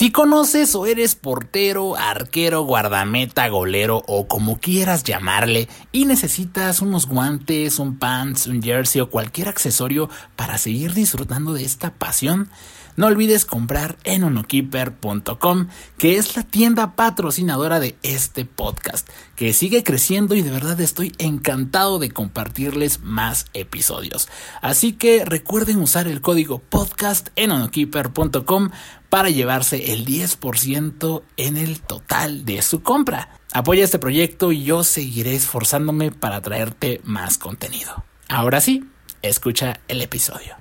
Si conoces o eres portero, arquero, guardameta, golero o como quieras llamarle y necesitas unos guantes, un pants, un jersey o cualquier accesorio para seguir disfrutando de esta pasión, no olvides comprar en onokeeper.com, que es la tienda patrocinadora de este podcast, que sigue creciendo y de verdad estoy encantado de compartirles más episodios. Así que recuerden usar el código podcast en onokeeper.com para llevarse el 10% en el total de su compra. Apoya este proyecto y yo seguiré esforzándome para traerte más contenido. Ahora sí, escucha el episodio.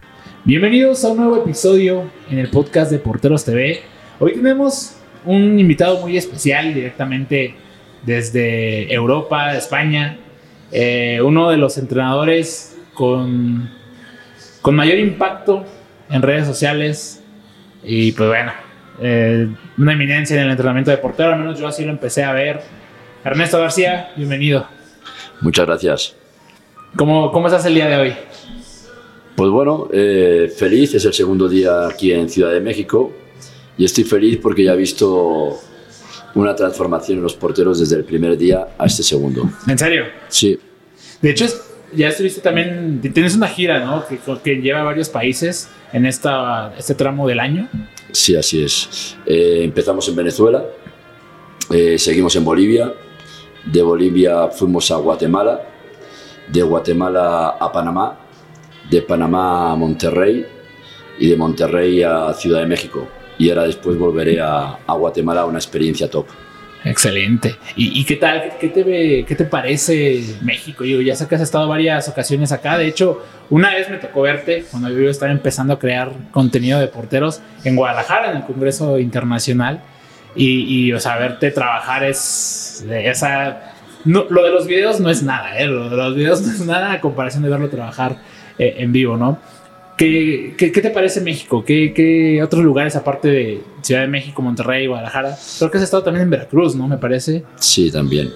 Bienvenidos a un nuevo episodio en el podcast de Porteros TV. Hoy tenemos un invitado muy especial directamente desde Europa, España. Eh, uno de los entrenadores con, con mayor impacto en redes sociales. Y pues bueno, eh, una eminencia en el entrenamiento de portero, al menos yo así lo empecé a ver. Ernesto García, bienvenido. Muchas gracias. ¿Cómo, cómo estás el día de hoy? Pues bueno, eh, feliz, es el segundo día aquí en Ciudad de México y estoy feliz porque ya he visto una transformación en los porteros desde el primer día a este segundo. ¿En serio? Sí. De hecho, ya estuviste también, tienes una gira, ¿no? Que, lleva a varios países en esta, este tramo del año. Sí, así es. Eh, empezamos en Venezuela, eh, seguimos en Bolivia, de Bolivia fuimos a Guatemala, de Guatemala a Panamá de Panamá a Monterrey y de Monterrey a Ciudad de México. Y ahora después volveré a, a Guatemala, una experiencia top. Excelente. ¿Y, qué tal? ¿Qué te, ¿Qué te parece México? Yo ya sé que has estado varias ocasiones acá. De hecho, una vez me tocó verte cuando yo estaba empezando a crear contenido de porteros en Guadalajara, en el Congreso Internacional. Y, y o sea, verte trabajar es. Esa, no, lo de los videos no es nada, ¿eh? Lo de los videos no es nada a comparación de verlo trabajar eh, en vivo, ¿no? ¿Qué, qué, qué te parece México? ¿Qué, ¿Qué, otros lugares aparte de Ciudad de México, Monterrey, Guadalajara? Creo que has estado también en Veracruz, ¿no? Me parece. Sí, también.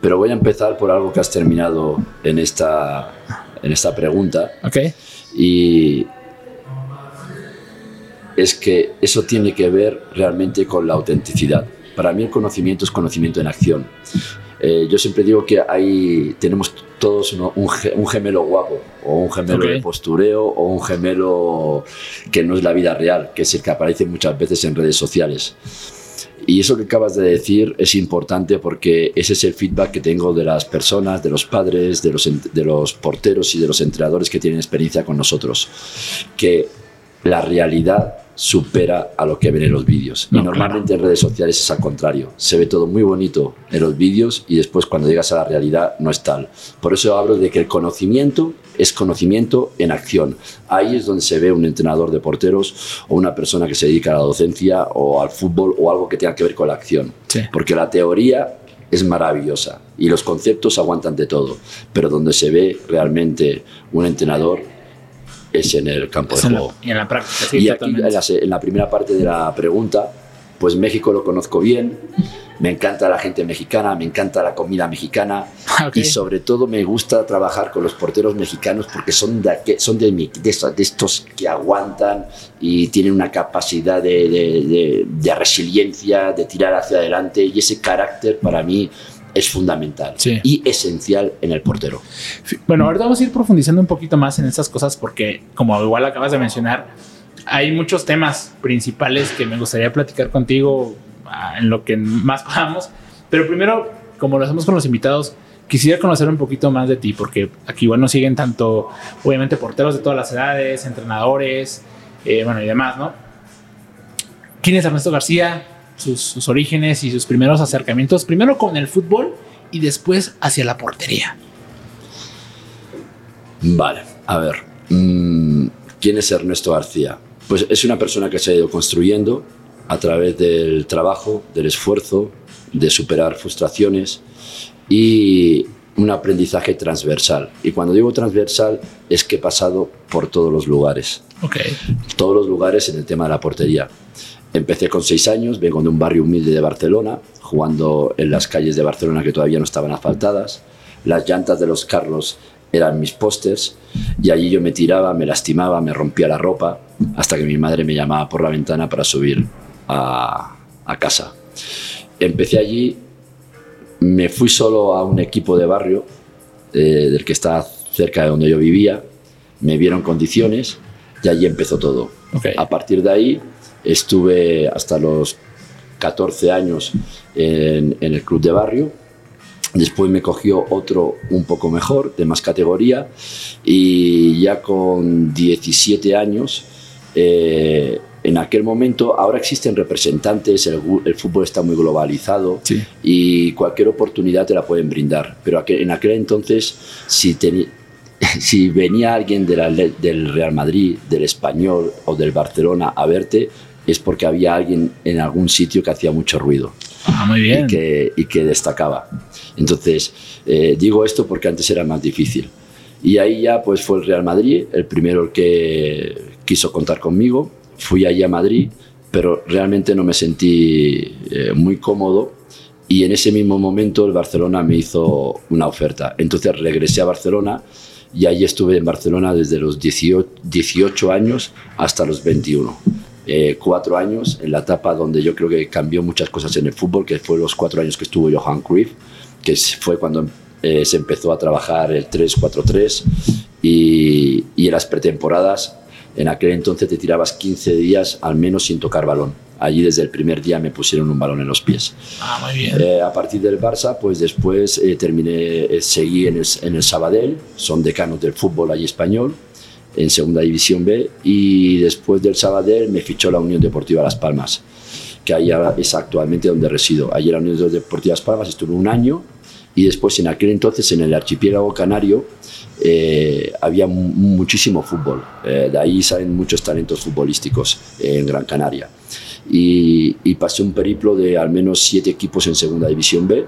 Pero voy a empezar por algo que has terminado en esta, en esta pregunta. Ok. Y es que eso tiene que ver realmente con la autenticidad. Para mí el conocimiento es conocimiento en acción. Eh, yo siempre digo que ahí tenemos todos uno, un, un, gemelo guapo, o un gemelo okay. de postureo, o un gemelo que no es la vida real, que es el que aparece muchas veces en redes sociales. Y eso que acabas de decir es importante porque ese es el feedback que tengo de las personas, de los padres, de los, de los porteros y de los entrenadores que tienen experiencia con nosotros. Que la realidad supera a lo que ven en los vídeos. No, y normalmente claro. en redes sociales es al contrario. Se ve todo muy bonito en los vídeos y después cuando llegas a la realidad no es tal. Por eso hablo de que el conocimiento es conocimiento en acción. Ahí es donde se ve un entrenador de porteros o una persona que se dedica a la docencia o al fútbol o algo que tenga que ver con la acción. Sí. Porque la teoría es maravillosa y los conceptos aguantan de todo, pero donde se ve realmente un entrenador es en el campo es de juego. La, y en la práctica, sí, y aquí, en la, en la, primera parte de la pregunta, pues México lo conozco bien, me encanta la gente mexicana, me encanta la comida mexicana okay. y sobre todo me gusta trabajar con los porteros mexicanos porque son de, son de, de, de estos que aguantan y tienen una capacidad de, de, de resiliencia, de tirar hacia adelante y ese carácter para mí es fundamental sí. y esencial en el portero. Bueno, ahorita vamos a ir profundizando un poquito más en estas cosas porque, como igual acabas de mencionar, hay muchos temas principales que me gustaría platicar contigo ah, en lo que más podamos. Pero primero, como lo hacemos con los invitados, quisiera conocer un poquito más de ti porque aquí, bueno, siguen tanto, obviamente, porteros de todas las edades, entrenadores, eh, bueno, y demás, ¿no? ¿Quién es Ernesto García? Sus, sus, orígenes y sus primeros acercamientos, primero con el fútbol y después hacia la portería. Vale, a ver, mmm, ¿quién es Ernesto García? Pues es una persona que se ha ido construyendo a través del trabajo, del esfuerzo, de superar frustraciones y un aprendizaje transversal. Y cuando digo transversal es que he pasado por todos los lugares. Okay. Todos los lugares en el tema de la portería. Empecé con seis años, vengo de un barrio humilde de Barcelona, jugando en las calles de Barcelona que todavía no estaban asfaltadas. Las llantas de los carros eran mis pósters y allí yo me tiraba, me lastimaba, me rompía la ropa hasta que mi madre me llamaba por la ventana para subir a, a casa. Empecé allí, me fui solo a un equipo de barrio eh, del que está cerca de donde yo vivía, me vieron condiciones y allí empezó todo. A partir de ahí estuve hasta los 14 años en, en el club de barrio. Después me cogió otro un poco mejor, de más categoría, y ya con 17 años, eh, en aquel momento, ahora existen representantes, el, fútbol está muy globalizado Sí. y cualquier oportunidad te la pueden brindar, pero aquel- en aquel entonces, si, teni- si venía alguien de la del Real Madrid, del Español o del Barcelona a verte, es porque había alguien en algún sitio que hacía mucho ruido Ah, muy bien. y que, y que destacaba. Entonces, eh, digo esto porque antes era más difícil. Y ahí ya pues fue el Real Madrid, el primero que quiso contar conmigo. Fui allí a Madrid, pero realmente no me sentí eh, muy cómodo. Y en ese mismo momento el Barcelona me hizo una oferta. Entonces regresé a Barcelona y ahí estuve en Barcelona desde los 18, 18 años hasta los 21 eh, cuatro años en la etapa donde yo creo que cambió muchas cosas en el fútbol, que fue los cuatro años que estuvo Johan Cruyff, que fue cuando eh, se empezó a trabajar el 3-4-3 y, y en las pretemporadas, en aquel entonces te tirabas 15 días al menos sin tocar balón. Allí desde el primer día me pusieron un balón en los pies. Ah, muy bien. Eh, a partir del Barça, pues después eh, terminé, eh, seguí en el, en el Sabadell, son decanos del fútbol allí español, en Segunda División B, y después del Sabadell me fichó la Unión Deportiva Las Palmas, que ahí es actualmente donde resido. Allí en la Unión Deportiva Las Palmas estuve un año, y después en aquel entonces en el archipiélago canario eh, había mu- muchísimo fútbol. Eh, de ahí salen muchos talentos futbolísticos en Gran Canaria. Y, y pasé un periplo de al menos siete equipos en Segunda División B.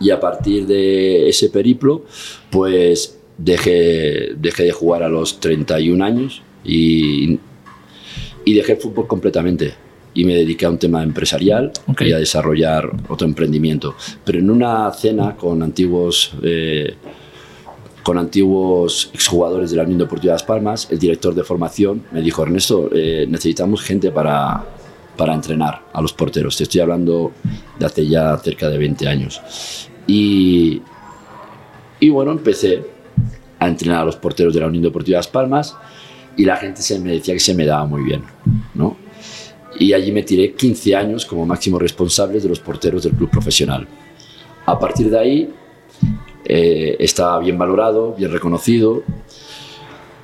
Y a partir de ese periplo, pues dejé, dejé de jugar a los 31 años y, y dejé el fútbol completamente. Y me dediqué a un tema empresarial Ok. y a desarrollar otro emprendimiento. Pero en una cena con antiguos, eh, con antiguos exjugadores de la Unión Deportiva Las Palmas, el director de formación me dijo, Ernesto, eh, necesitamos gente para, para entrenar a los porteros. Te estoy hablando de hace ya cerca de 20 años. Y, y bueno, empecé a entrenar a los porteros de la Unión Deportiva Las Palmas y la gente se me decía que se me daba muy bien, ¿no? Y allí me tiré 15 años como máximo responsable de los porteros del club profesional. A partir de ahí eh, estaba bien valorado, bien reconocido,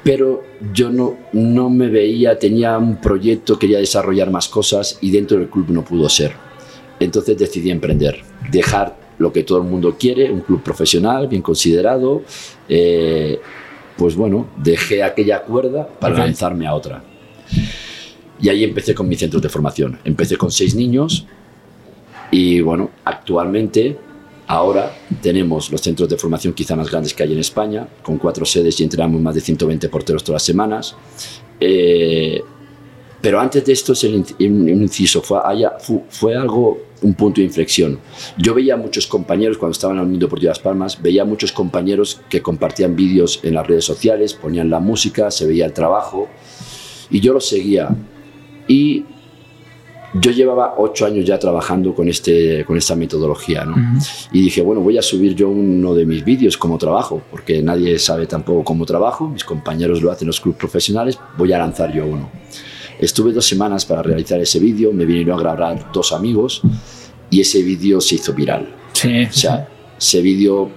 pero yo no, no me veía, tenía un proyecto, quería desarrollar más cosas y dentro del club no pudo ser. Entonces decidí emprender, dejar lo que todo el mundo quiere, un club profesional, bien considerado. eh, pues bueno, dejé aquella cuerda para lanzarme a otra. Y ahí empecé con mis centros de formación. Empecé con seis niños y bueno, actualmente, ahora tenemos los centros de formación quizá más grandes que hay en España, con cuatro sedes y entrenamos más de 120 porteros todas las semanas. Eh, pero antes de esto es un inciso, fue, algo, un punto de inflexión. Yo veía muchos compañeros, cuando estaba en la Unión Deportiva Las Palmas, veía muchos compañeros que compartían vídeos en las redes sociales, ponían la música, se veía el trabajo, y yo los seguía. Y yo llevaba ocho años ya trabajando con, este, con esta metodología, ¿no? Ujú. Y dije, bueno, voy a subir yo uno de mis vídeos como trabajo, porque nadie sabe tampoco cómo trabajo, mis compañeros lo hacen en los clubes profesionales, voy a lanzar yo uno. Estuve dos semanas para realizar ese vídeo, me vinieron a grabar dos amigos y ese vídeo se hizo viral. Sí, O sea, ese vídeo,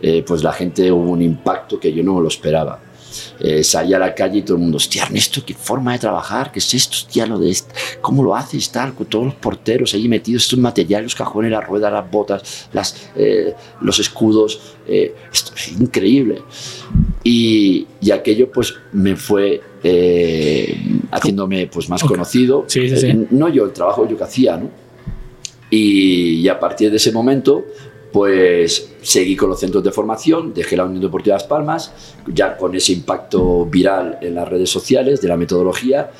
eh, pues la gente hubo un impacto que yo no lo esperaba. Eh, salí a la calle y todo el mundo, hostia, Ernesto, qué forma de trabajar, qué es esto, hostia, lo de esto, cómo lo haces, tal, con todos los porteros allí metidos, estos materiales, los cajones, las ruedas, las botas, las, eh, los escudos, eh, esto es increíble. Y, y aquello pues me fue eh, haciéndome pues más conocido. Sí, sí, sí. No yo, el trabajo yo que hacía, ¿no? Y, y a partir de ese momento, pues seguí con los centros de formación, dejé la Unión Deportiva Las Palmas, ya con ese impacto viral en las redes sociales de la metodología,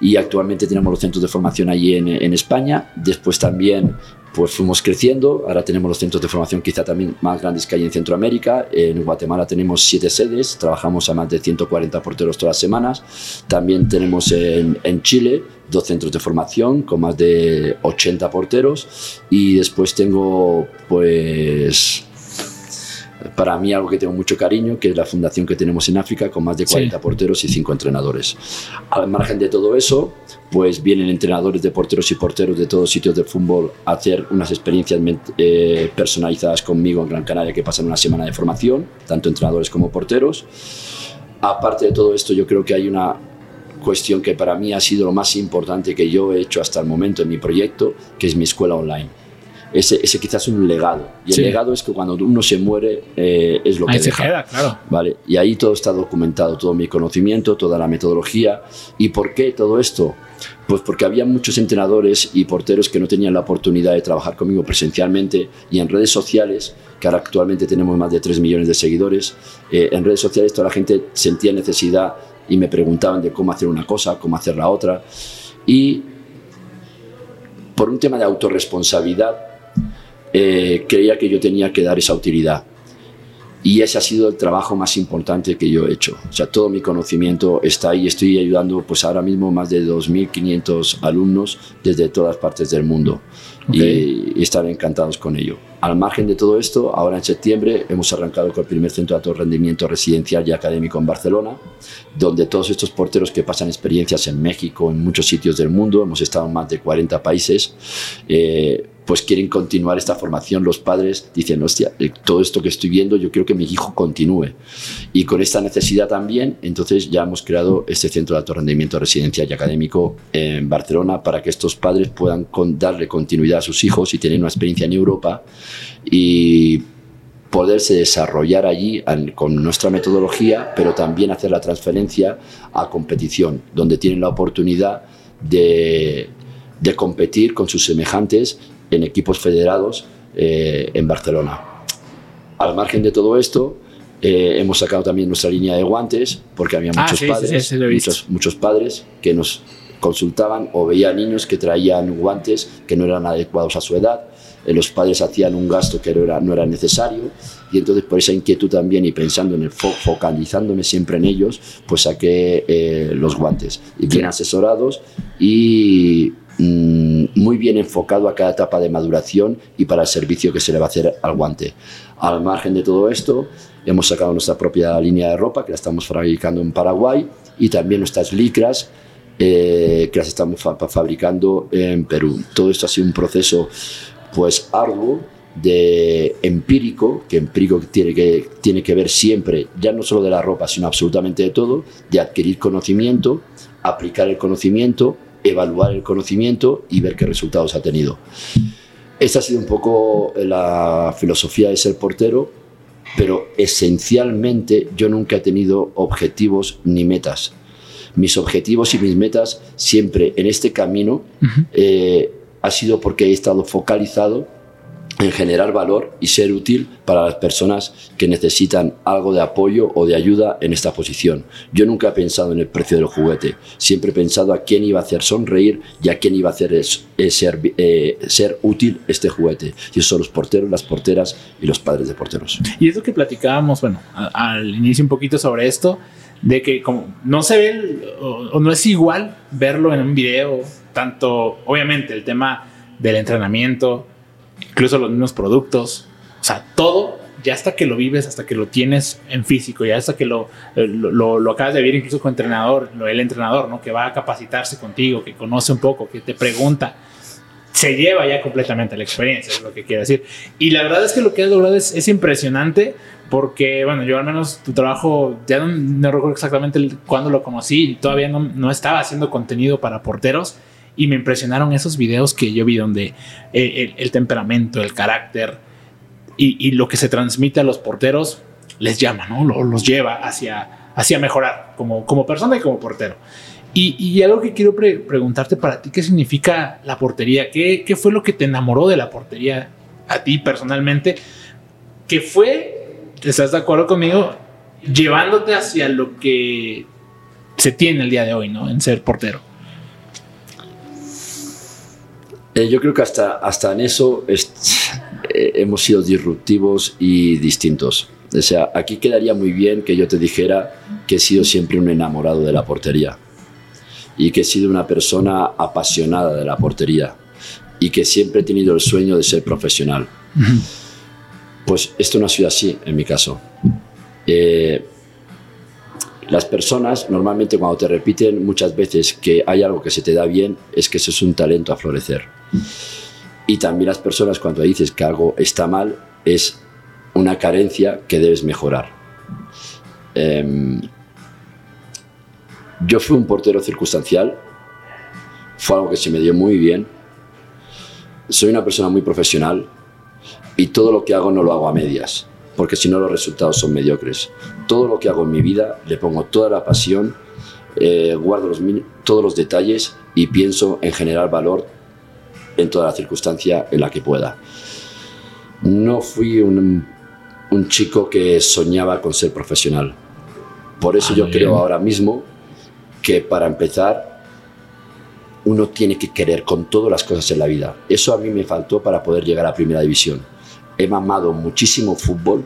y actualmente tenemos los centros de formación allí en, en España. Después también pues fuimos creciendo. Ahora tenemos los centros de formación quizá también más grandes que hay en Centroamérica. En Guatemala tenemos siete sedes, trabajamos a más de 140 porteros todas las semanas. También tenemos en, en Chile dos centros de formación con más de 80 porteros. Y después tengo, pues, para mí algo que tengo mucho cariño, que es la fundación que tenemos en África con más de 40 porteros y 5 entrenadores. Al margen de todo eso, pues vienen entrenadores de porteros y porteros de todos sitios de fútbol a hacer unas experiencias eh, personalizadas conmigo en Gran Canaria que pasan una semana de formación, tanto entrenadores como porteros. Aparte de todo esto, yo creo que hay una cuestión que para mí ha sido lo más importante que yo he hecho hasta el momento en mi proyecto, que es mi escuela online ese, ese quizás es un legado. Y el legado es que cuando uno se muere eh, es lo que ahí deja. se queda, claro. ¿Vale? Y ahí todo está documentado, todo mi conocimiento, toda la metodología. ¿Y por qué todo esto? Pues porque había muchos entrenadores y porteros que no tenían la oportunidad de trabajar conmigo presencialmente y en redes sociales, que ahora actualmente tenemos más de 3 millones de seguidores, eh, en redes sociales toda la gente sentía necesidad y me preguntaban de cómo hacer una cosa, cómo hacer la otra. Y por un tema de autorresponsabilidad, eh, creía que yo tenía que dar esa utilidad. Y ese ha sido el trabajo más importante que yo he hecho. O sea, todo mi conocimiento está ahí. Estoy ayudando, pues ahora mismo, más de 2.500 alumnos desde todas partes del mundo. Y, y están encantados con ello. Al margen de todo esto, ahora en septiembre hemos arrancado con el primer centro de alto rendimiento residencial y académico en Barcelona, donde todos estos porteros que pasan experiencias en México, en muchos sitios del mundo, hemos estado en más de 40 países, eh, pues quieren continuar esta formación. Los padres dicen, hostia, todo esto que estoy viendo, yo quiero que mi hijo continúe. Y con esta necesidad también, entonces ya hemos creado este centro de alto rendimiento residencial y académico en Barcelona para que estos padres puedan con, darle continuidad a sus hijos y tener una experiencia en Europa y poderse desarrollar allí con nuestra metodología, pero también hacer la transferencia a competición, donde tienen la oportunidad de, de competir con sus semejantes en equipos federados eh, en Barcelona. Al margen de todo esto, eh, hemos sacado también nuestra línea de guantes, porque había Ah, muchos, sí, sí, padres, sí, sí, muchos, muchos padres que nos consultaban o veían niños que traían guantes que no eran adecuados a su edad. Eh, los padres hacían un gasto que no era, no era necesario y entonces por esa inquietud también y pensando en el fo- focalizándome siempre en ellos, pues saqué eh, los guantes y bien asesorados y muy bien enfocado a cada etapa de maduración y para el servicio que se le va a hacer al guante. Al margen de todo esto, hemos sacado nuestra propia línea de ropa que la estamos fabricando en Paraguay y también nuestras licras eh, que las estamos fa- fabricando en Perú. Todo esto ha sido un proceso pues arduo de empírico, que empírico tiene que, tiene que ver siempre, ya no solo de la ropa, sino absolutamente de todo, de adquirir conocimiento, aplicar el conocimiento, evaluar el conocimiento y ver qué resultados ha tenido. Esta ha sido un poco la filosofía de ser portero, pero esencialmente yo nunca he tenido objetivos ni metas. Mis objetivos y mis metas siempre en este camino eh, ha sido porque he estado focalizado en generar valor y ser útil para las personas que necesitan algo de apoyo o de ayuda en esta posición. Yo nunca he pensado en el precio del juguete, siempre he pensado a quién iba a hacer sonreír y a quién iba a hacer es- eh, ser, eh, ser útil este juguete. Y esos son los porteros, las porteras y los padres de porteros. Y es lo que platicábamos, bueno, al inicio un poquito sobre esto, de que como no se ve el- o, o no es igual verlo en un video, tanto, obviamente, el tema del entrenamiento, incluso los mismos productos, o sea, todo, ya hasta que lo vives, hasta que lo tienes en físico, ya hasta que lo, eh, lo, lo- acabas de ver incluso con entrenador, el entrenador, ¿no? Que va a capacitarse contigo, que conoce un poco, que te pregunta, se lleva ya completamente la experiencia, es lo que quiero decir. Y la verdad es que lo que has logrado es, es impresionante porque, bueno, yo al menos tu trabajo, ya no, no recuerdo exactamente cuándo lo conocí, todavía no, no estaba haciendo contenido para porteros y me impresionaron esos videos que yo vi donde eh, el, el temperamento, el carácter y, y lo que se transmite a los porteros les llama, ¿no? Lo- los lleva hacia, hacia mejorar como, como persona y como portero. Y, y algo que quiero pre- preguntarte para ti, ¿qué significa la portería? ¿Qué, ¿Qué fue lo que te enamoró de la portería a ti personalmente? ¿Qué fue, estás de acuerdo conmigo, llevándote hacia lo que se tiene el día de hoy, ¿no? En ser portero. Eh, yo creo que hasta, hasta en eso es- eh, hemos sido disruptivos y distintos. O sea, aquí quedaría muy bien que yo te dijera que he sido siempre un enamorado de la portería y que he sido una persona apasionada de la portería y que siempre he tenido el sueño de ser profesional. Pues esto no ha sido así en mi caso. Eh, las personas normalmente cuando te repiten muchas veces que hay algo que se te da bien es que eso es un talento a florecer. Y también las personas cuando dices que algo está mal es una carencia que debes mejorar. Em, yo fui un portero circunstancial, fue algo que se me dio muy bien. Soy una persona muy profesional y todo lo que hago no lo hago a medias, porque si no los resultados son mediocres. Todo lo que hago en mi vida le pongo toda la pasión, eh, guardo los todos los detalles y pienso en generar valor en toda la circunstancia en la que pueda. No fui un, un chico que soñaba con ser profesional. Por eso Ah, yo creo ahora mismo que para empezar uno tiene que querer con todas las cosas en la vida. Eso a mí me faltó para poder llegar a Primera División. He mamado muchísimo fútbol,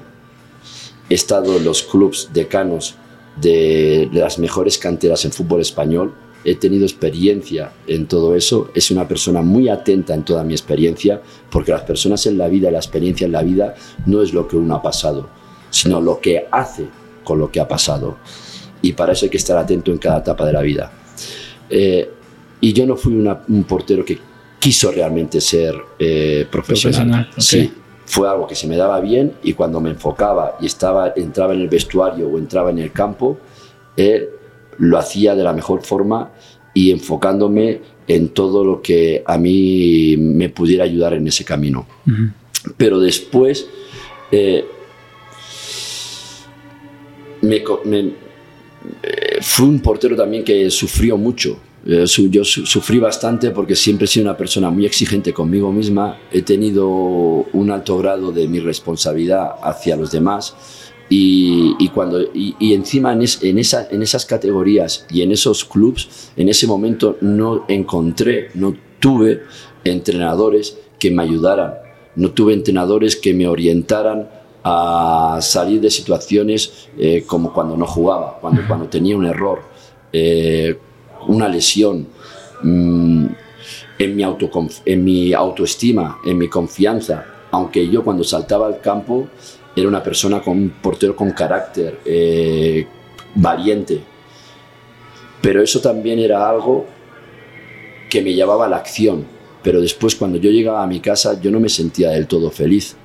he estado en los clubes decanos de, las mejores canteras en fútbol español, he tenido experiencia en todo eso, es una persona muy atenta en toda mi experiencia, porque las personas en la vida, la experiencia en la vida, no es lo que uno ha pasado, sino lo que hace con lo que ha pasado. Y para eso hay que estar atento en cada etapa de la vida. Eh, y yo no fui una- un portero que quiso realmente ser eh, profesional. Profesional, ok. Sí, fue algo que se me daba bien y cuando me enfocaba y estaba, entraba en el vestuario o entraba en el campo, eh, lo hacía de la mejor forma y enfocándome en todo lo que a mí me pudiera ayudar en ese camino. Pero después eh, me, eh, fui un portero también que sufrió mucho. Eh, yo su- sufrí bastante porque siempre he sido una persona muy exigente conmigo misma. He tenido un alto grado de mi responsabilidad hacia los demás. Y, y cuando, y, y encima en, es- en, esa- en esas categorías y en esos clubs, en ese momento no encontré, no tuve entrenadores que me ayudaran, no tuve entrenadores que me orientaran a salir de situaciones eh, como cuando no jugaba, cuando, cuando tenía un error, eh, una lesión, mm, en, mi en mi autoestima, en mi confianza, aunque yo cuando saltaba al campo era una persona con un portero con carácter, eh, valiente, pero eso también era algo que me llevaba a la acción, pero después cuando yo llegaba a mi casa yo no me sentía del todo feliz.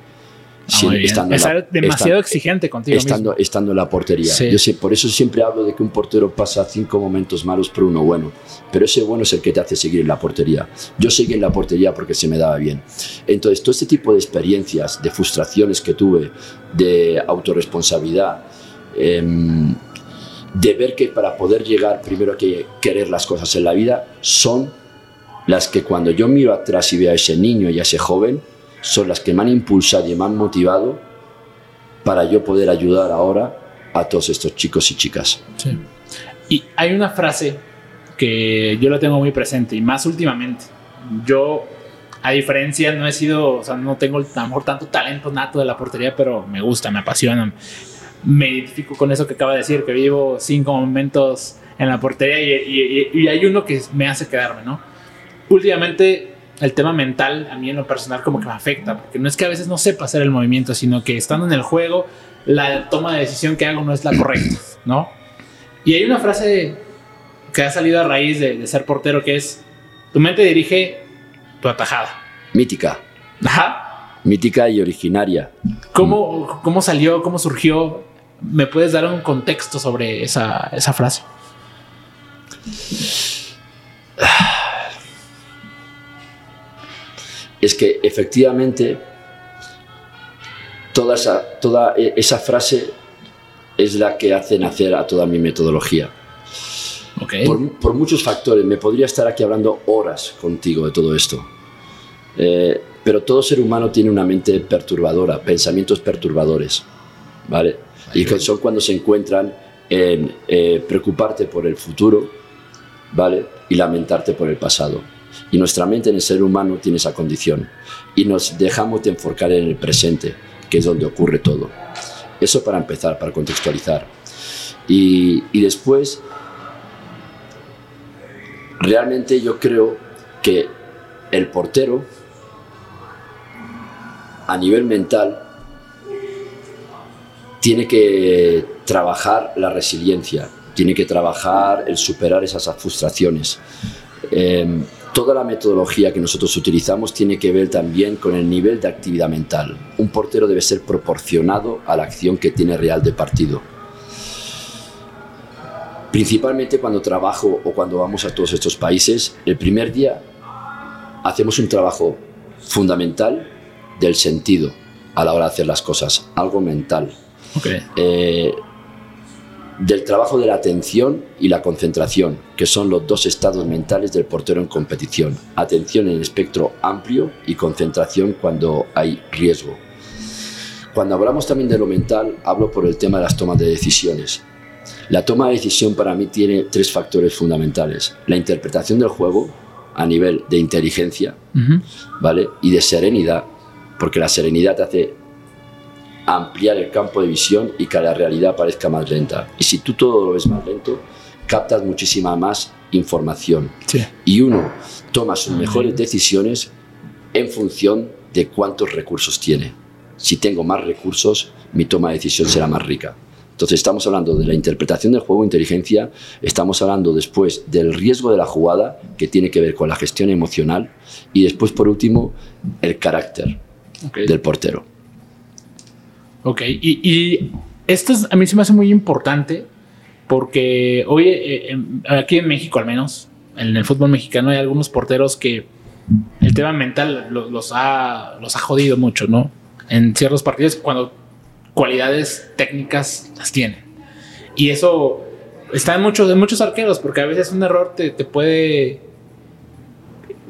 Ah, muy bien. estando Es la- demasiado esta- exigente contigo estando, mismo. estando en la portería. Sí. Yo sé, por eso siempre hablo de que un portero pasa cinco momentos malos por uno bueno, pero ese bueno es el que te hace seguir en la portería. Yo seguí en la portería porque se me daba bien. Entonces, todo este tipo de experiencias, de frustraciones que tuve, de autorresponsabilidad, em, de ver que para poder llegar primero hay que querer las cosas en la vida, son las que cuando yo miro atrás y veo a ese niño y a ese joven, son las que me han impulsado y me han motivado para yo poder ayudar ahora a todos estos chicos y chicas. Sí. Y hay una frase que yo la tengo muy presente y más últimamente. Yo, a diferencia, no he sido, o sea, no tengo a lo mejor tanto talento nato de la portería, pero me gusta, me apasiona. Me identifico con eso que acaba de decir, que vivo cinco momentos en la portería y, y- y hay uno que me hace quedarme, ¿no? Últimamente, el tema mental a mí en lo personal como que me afecta, porque no es que a veces no sepa hacer el movimiento, sino que estando en el juego, la toma de decisión que hago no es la correcta, ¿no? Y hay una frase que ha salido a raíz de, de ser portero que es, tu mente dirige tu atajada. Mítica, Ajá. mítica y originaria. ¿Cómo, cómo salió? ¿Cómo surgió? ¿Me puedes dar un contexto sobre esa, esa frase? Es que efectivamente toda esa, toda e- esa frase es la que hace nacer a toda mi metodología. Ok. Por, por muchos factores, me podría estar aquí hablando horas contigo de todo esto. Eh, pero todo ser humano tiene una mente perturbadora, pensamientos perturbadores, ¿vale? Y que son cuando se encuentran en eh, preocuparte por el futuro, ¿vale? Y lamentarte por el pasado. Y nuestra mente en el ser humano tiene esa condición. Y nos dejamos de enfocar en el presente, que es donde ocurre todo. Eso para empezar, para contextualizar. Y, y después, realmente yo creo que el portero, a nivel mental, tiene que trabajar la resiliencia, tiene que trabajar el superar esas frustraciones. Em, toda la metodología que nosotros utilizamos tiene que ver también con el nivel de actividad mental. Un portero debe ser proporcionado a la acción que tiene real de partido. Principalmente cuando trabajo o cuando vamos a todos estos países, el primer día hacemos un trabajo fundamental del sentido a la hora de hacer las cosas, algo mental. Eh, del trabajo de la atención y la concentración, que son los dos estados mentales del portero en competición. Atención en espectro amplio y concentración cuando hay riesgo. Cuando hablamos también de lo mental, hablo por el tema de las tomas de decisiones. La toma de decisión para mí tiene tres factores fundamentales. La interpretación del juego a nivel de inteligencia, ¿vale? Y de serenidad, porque la serenidad te hace ampliar el campo de visión y que la realidad parezca más lenta. Y si tú todo lo ves más lento, captas muchísima más información. Y uno toma sus mejores decisiones en función de cuántos recursos tiene. Si tengo más recursos, mi toma de decisión será más rica. Entonces estamos hablando de la interpretación del juego, inteligencia, estamos hablando después del riesgo de la jugada, que tiene que ver con la gestión emocional, y después, por último, el carácter del portero. Ok, y, esto a mí se me hace muy importante porque hoy, eh, aquí en México al menos, en el fútbol mexicano hay algunos porteros que el tema mental los, ha, los ha jodido mucho, ¿no? En ciertos partidos cuando cualidades técnicas las tienen. Y eso está en muchos, muchos arqueros porque a veces un error te, puede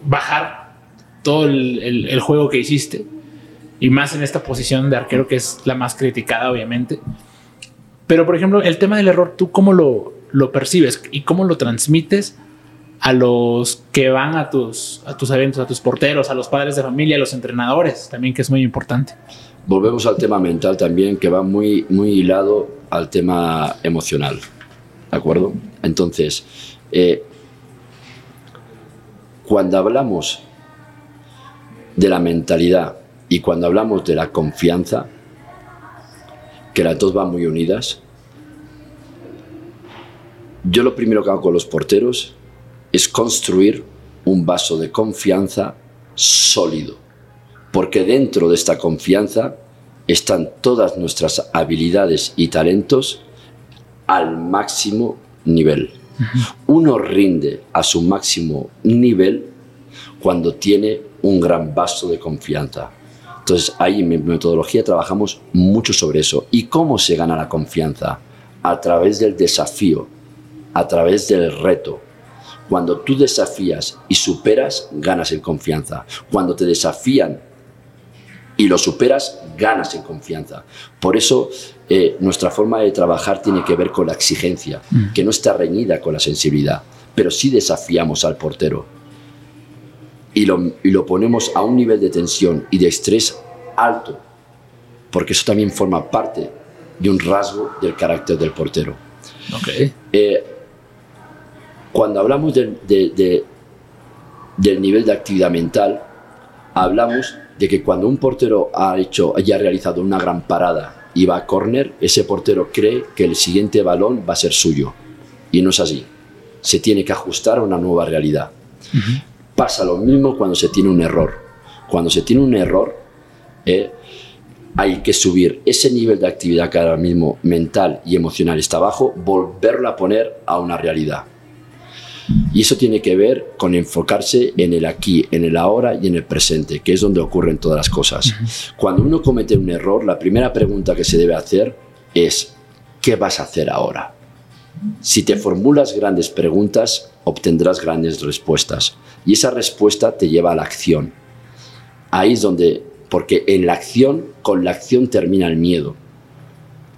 bajar todo el juego que hiciste y más en esta posición de arquero que es la más criticada, obviamente. Pero, por ejemplo, el tema del error, ¿tú cómo lo, lo percibes y cómo lo transmites a los que van a tus, a tus eventos, a tus porteros, a los padres de familia, a los entrenadores, también que es muy importante? Volvemos al tema mental también, que va muy, muy hilado al tema emocional. ¿De acuerdo? Entonces, eh, cuando hablamos de la mentalidad y cuando hablamos de la confianza, que las dos van muy unidas, yo lo primero que hago con los porteros es construir un vaso de confianza sólido, porque dentro de esta confianza están todas nuestras habilidades y talentos al máximo nivel. Uno rinde a su máximo nivel cuando tiene un gran vaso de confianza. Entonces ahí en mi metodología trabajamos mucho sobre eso. ¿Y cómo se gana la confianza? A través del desafío, a través del reto. Cuando tú desafías y superas, ganas en confianza. Cuando te desafían y lo superas, ganas en confianza. Por eso eh, nuestra forma de trabajar tiene que ver con la exigencia, mm. que no está reñida con la sensibilidad, pero sí desafiamos al portero y lo, ponemos a un nivel de tensión y de estrés alto, porque eso también forma parte de un rasgo del carácter del portero. Eh, cuando hablamos del nivel de actividad mental, hablamos de que cuando un portero ha hecho, haya realizado una gran parada y va a córner, ese portero cree que el siguiente balón va a ser suyo. Y no es así. Se tiene que ajustar a una nueva realidad. Pasa lo mismo cuando se tiene un error. Cuando se tiene un error, eh, hay que subir ese nivel de actividad que ahora mismo mental y emocional está bajo, volverlo a poner a una realidad. Y eso tiene que ver con enfocarse en el aquí, en el ahora y en el presente, que es donde ocurren todas las cosas. Cuando uno comete un error, la primera pregunta que se debe hacer es, ¿qué vas a hacer ahora? Si te formulas grandes preguntas, obtendrás grandes respuestas. Y esa respuesta te lleva a la acción. Ahí es donde, porque en la acción, con la acción termina el miedo.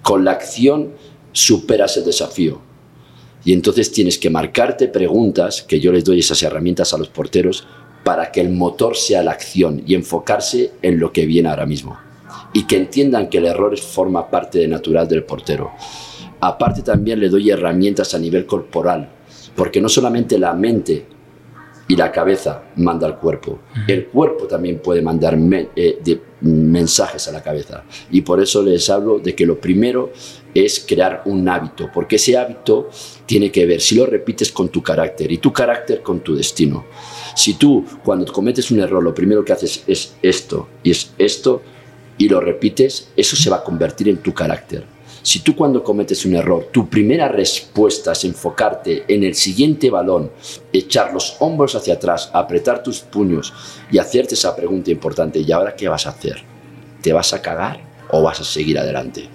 Con la acción superas el desafío. Y entonces tienes que marcarte preguntas, que yo les doy esas herramientas a los porteros, para que el motor sea la acción y enfocarse en lo que viene ahora mismo. Y que entiendan que el error forma parte de natural del portero. Aparte también le doy herramientas a nivel corporal, porque no solamente la mente y la cabeza manda al cuerpo, el cuerpo también puede mandar eh, mensajes a la cabeza. Y por eso les hablo de que lo primero es crear un hábito, porque ese hábito tiene que ver, si lo repites, con tu carácter y tu carácter con tu destino. Si tú cuando cometes un error lo primero que haces es esto y es esto y lo repites, eso se va a convertir en tu carácter. Si tú cuando cometes un error, tu primera respuesta es enfocarte en el siguiente balón, echar los hombros hacia atrás, apretar tus puños y hacerte esa pregunta importante, ¿y ahora qué vas a hacer? ¿Te vas a cagar o vas a seguir adelante?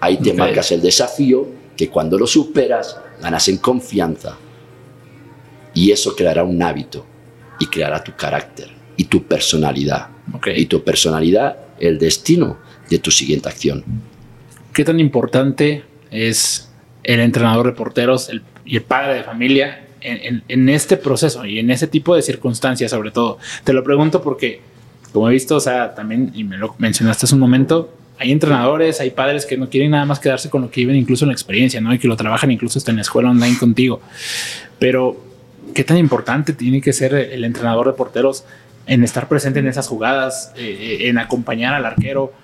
Ahí te marcas el desafío que cuando lo superas ganas en confianza y eso creará un hábito y creará tu carácter y tu personalidad. Y tu personalidad, el destino de tu siguiente acción. ¿Qué tan importante es el entrenador de porteros y el padre de familia en, este proceso y en ese tipo de circunstancias sobre todo? Te lo pregunto porque, como he visto, o sea, también, y me lo mencionaste hace un momento, hay entrenadores, hay padres que no quieren nada más quedarse con lo que viven incluso en la experiencia, ¿no? Y que lo trabajan incluso hasta en la escuela online contigo. Pero, ¿qué tan importante tiene que ser el entrenador de porteros en estar presente en esas jugadas, eh, en acompañar al arquero?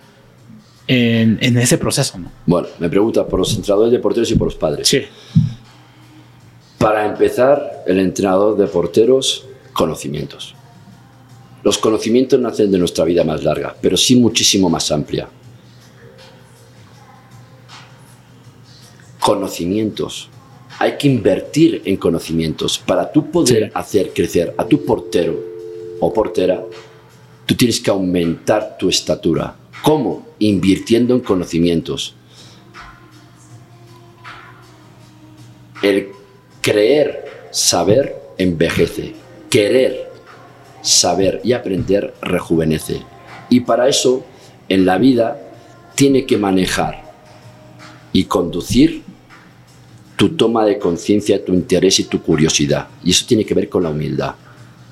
En, ese proceso. ¿no? Bueno, me pregunta por los entrenadores de porteros y por los padres. Sí. Para empezar, el entrenador de porteros, conocimientos. Los conocimientos no hacen de nuestra vida más larga, pero sí muchísimo más amplia. Conocimientos. Hay que invertir en conocimientos. Para tú poder hacer crecer a tu portero o portera, tú tienes que aumentar tu estatura ¿Cómo? Invirtiendo en conocimientos. El creer, saber, envejece. Querer, saber y aprender rejuvenece. Y para eso, en la vida, tiene que manejar y conducir tu toma de conciencia, tu interés y tu curiosidad. Y eso tiene que ver con la humildad.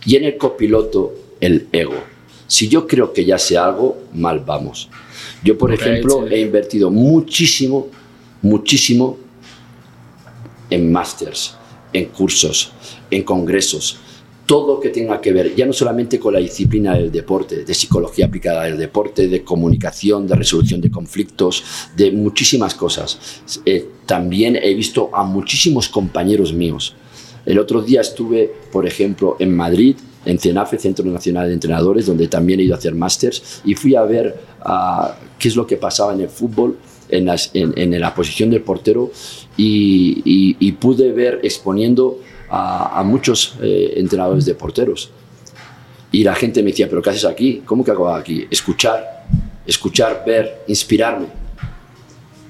Y en el copiloto, el ego. Si yo creo que ya sé algo, mal vamos. Yo, por ejemplo, he invertido muchísimo, muchísimo en másters, en cursos, en congresos, todo que tenga que ver, ya no solamente con la disciplina del deporte, de psicología aplicada al deporte, de comunicación, de resolución de conflictos, de muchísimas cosas. Eh, también he visto a muchísimos compañeros míos. El otro día estuve, por ejemplo, en Madrid en CENAFE, Centro Nacional de Entrenadores, donde también he ido a hacer másters y fui a ver ah, qué es lo que pasaba en el fútbol, en, en, la posición del portero y, pude ver exponiendo a, muchos eh, entrenadores de porteros. Y la gente me decía, pero ¿qué haces aquí? ¿Cómo que hago aquí? Escuchar, escuchar, ver, inspirarme.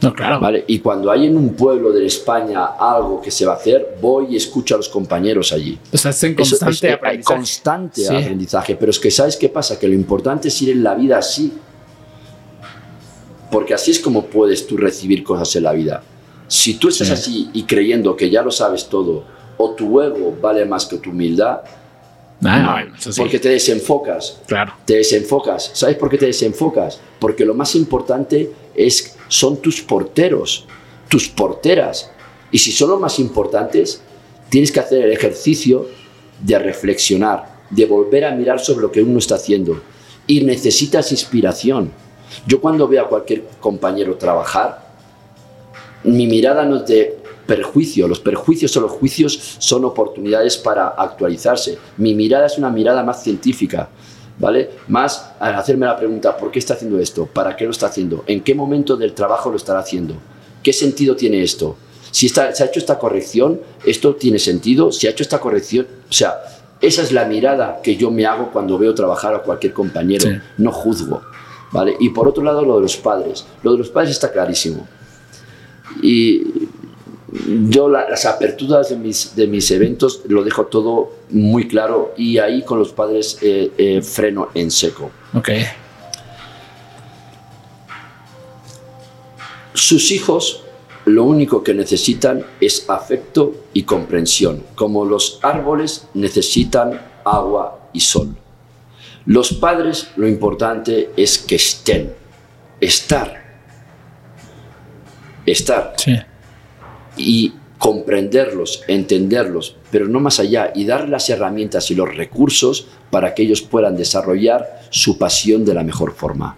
No, claro. ¿Vale? Y cuando hay en un pueblo de España algo que se va a hacer, voy y escucho a los compañeros allí. O sea, es en constante aprendizaje. constante aprendizaje. Pero es que, ¿sabes qué pasa? Que lo importante es ir en la vida así. Porque así es como puedes tú recibir cosas en la vida. Si tú estás así y creyendo que ya lo sabes todo, o tu ego vale más que tu humildad, Ah, porque te desenfocas. Claro. Te desenfocas. ¿Sabes por qué te desenfocas? Porque lo más importante es, son tus porteros, tus porteras. Y si son los más importantes, tienes que hacer el ejercicio de reflexionar, de volver a mirar sobre lo que uno está haciendo. Y necesitas inspiración. Yo cuando veo a cualquier compañero trabajar, mi mirada no es de perjuicio. Los perjuicios o los juicios son oportunidades para actualizarse. Mi mirada es una mirada más científica, ¿vale? Más al hacerme la pregunta, ¿por qué está haciendo esto? ¿Para qué lo está haciendo? ¿En qué momento del trabajo lo estará haciendo? ¿Qué sentido tiene esto? Si está, se ha hecho esta corrección, ¿esto tiene sentido? Si ha hecho esta corrección, o sea, esa es la mirada que yo me hago cuando veo trabajar a cualquier compañero, no juzgo, ¿vale? Y por otro lado, lo de los padres. Lo de los padres está clarísimo. Y yo las aperturas de mis, de mis eventos lo dejo todo muy claro y ahí con los padres eh, eh, freno en seco. Ok. Sus hijos lo único que necesitan es afecto y comprensión, como los árboles necesitan agua y sol. Los padres lo importante es que estén, estar, estar. Sí. Y comprenderlos, entenderlos, pero no más allá, y dar las herramientas y los recursos para que ellos puedan desarrollar su pasión de la mejor forma.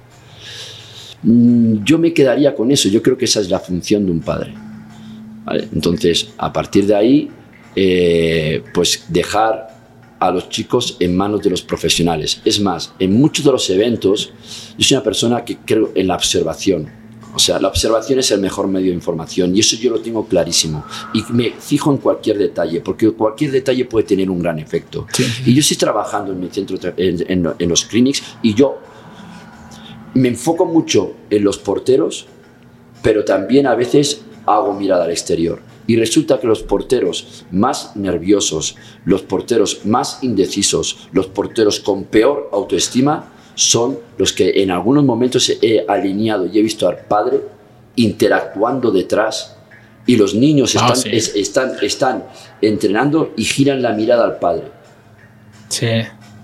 Mm, yo me quedaría con eso, yo creo que esa es la función de un padre. Entonces, a partir de ahí, eh, pues dejar a los chicos en manos de los profesionales. Es más, en muchos de los eventos, yo soy una persona que creo en la observación. O sea, la observación es el mejor medio de información y eso yo lo tengo clarísimo. Y me fijo en cualquier detalle, porque cualquier detalle puede tener un gran efecto. Y yo estoy trabajando en mi centro, en, en los clinics, y yo me enfoco mucho en los porteros, pero también a veces hago mirada al exterior. Y resulta que los porteros más nerviosos, los porteros más indecisos, los porteros con peor autoestima, son los que en algunos momentos he alineado y he visto al padre interactuando detrás y los niños ah, están, están, están entrenando y giran la mirada al padre. Sí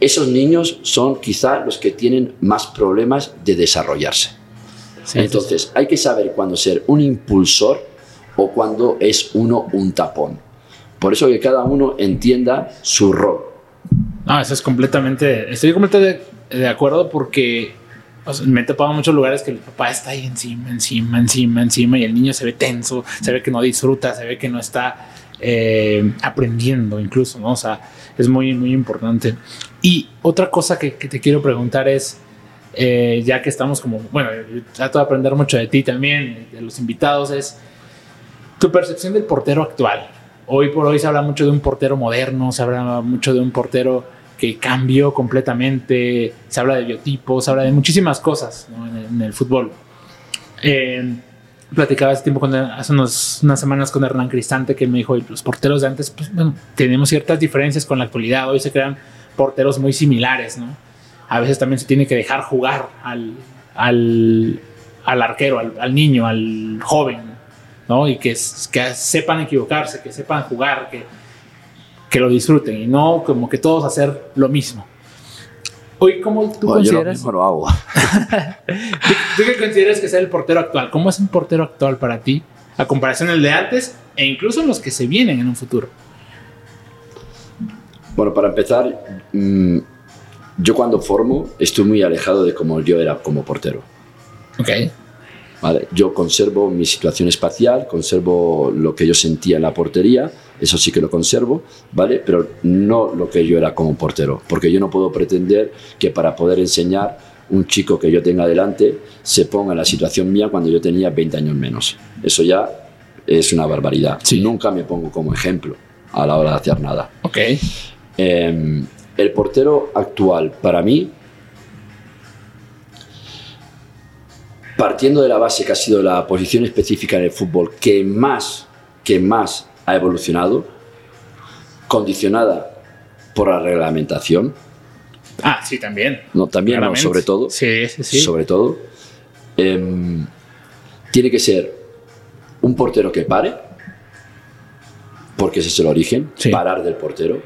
esos niños son quizá los que tienen más problemas de desarrollarse. Entonces, hay que saber cuándo ser un impulsor o cuándo es uno un tapón. Por eso que cada uno entienda su rol. No, eso es completamente, estoy completamente de, acuerdo porque me he topado en muchos lugares que el papá está ahí encima, encima, encima, encima y el niño se ve tenso, se ve que no disfruta, se ve que no está eh, aprendiendo incluso, ¿no? O sea, es muy, muy importante. Y otra cosa que, te quiero preguntar es, eh, ya que estamos como, bueno, trato de aprender mucho de ti también, de los invitados, es tu percepción del portero actual. Hoy por hoy se habla mucho de un portero moderno, se habla mucho de un portero que cambió completamente, se habla de biotipos, se habla de muchísimas cosas en, el, fútbol. Eh, platicaba hace tiempo, hace unas semanas con Hernán Cristante, que me dijo, los porteros de antes, pues tenemos ciertas diferencias con la actualidad, hoy se crean porteros muy similares, ¿no? A veces también se tiene que dejar jugar al, al, al arquero, al, niño, al joven, ¿no? Y que, que sepan equivocarse, que sepan jugar, que, que lo disfruten y no como que todos hacer lo mismo. Hoy, ¿cómo tú consideras? Yo lo hago. ¿Tú, qué consideras que es el portero actual? ¿Cómo es un portero actual para ti? A comparación del de antes e incluso los que se vienen en un futuro. Bueno, para empezar, mm, yo cuando formo estoy muy alejado de cómo yo era como portero. Ok. Vale, yo conservo mi situación espacial, conservo lo que yo sentía en la portería, eso sí que lo conservo, ¿vale? Pero no lo que yo era como portero, porque yo no puedo pretender que para poder enseñar un chico que yo tenga delante se ponga en la situación mía cuando yo tenía 20 años menos. Eso ya es una barbaridad. Sí. Nunca me pongo como ejemplo a la hora de hacer nada. Ok. Em, el portero actual, para mí, partiendo de la base que ha sido la posición específica en el fútbol que más, que más ha evolucionado, condicionada por la reglamentación. Ah, sí, también. No, también, no, sobre todo. Sí, sí, sí. Sobre todo. Em, tiene que ser un portero que pare, porque ese es el origen, parar del portero.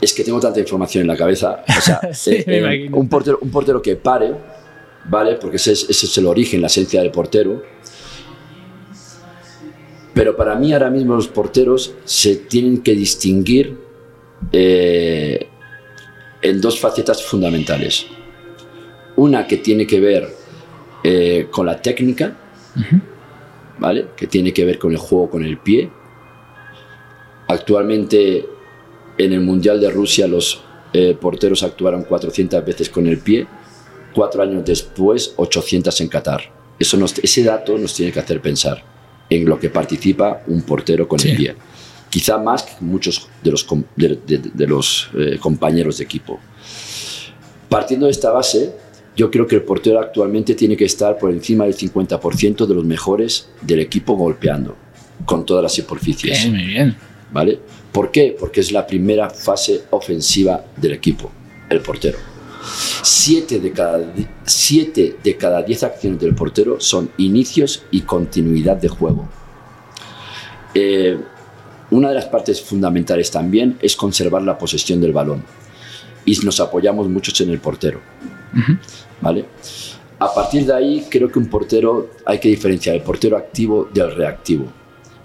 Es que tengo tanta información en la cabeza. O sea, eh, un, portero, un portero que pare, ¿vale? Porque ese es, el origen, la esencia del portero. Pero para mí ahora mismo los porteros se tienen que distinguir eh, en dos facetas fundamentales. Una que tiene que ver eh, con la técnica, ¿vale? Que tiene que ver con el juego con el pie. Actualmente en el Mundial de Rusia los eh, porteros actuaron 400 veces con el pie cuatro años después 800 en Qatar. Eso ese dato nos tiene que hacer pensar en lo que participa un portero con el pie. Quizá más que muchos de los, de, los eh, compañeros de equipo. Partiendo de esta base, yo creo que el portero actualmente tiene que estar por encima del 50% de los mejores del equipo golpeando con todas las superficies. muy bien. ¿Vale? ¿Por qué? Porque es la primera fase ofensiva del equipo, el portero. Siete de cada, siete de cada diez acciones del portero son inicios y continuidad de juego. Eh, una de las partes fundamentales también es conservar la posesión del balón. Y nos apoyamos mucho en el portero. ¿Vale? A partir de ahí, creo que un portero hay que diferenciar el portero activo del reactivo.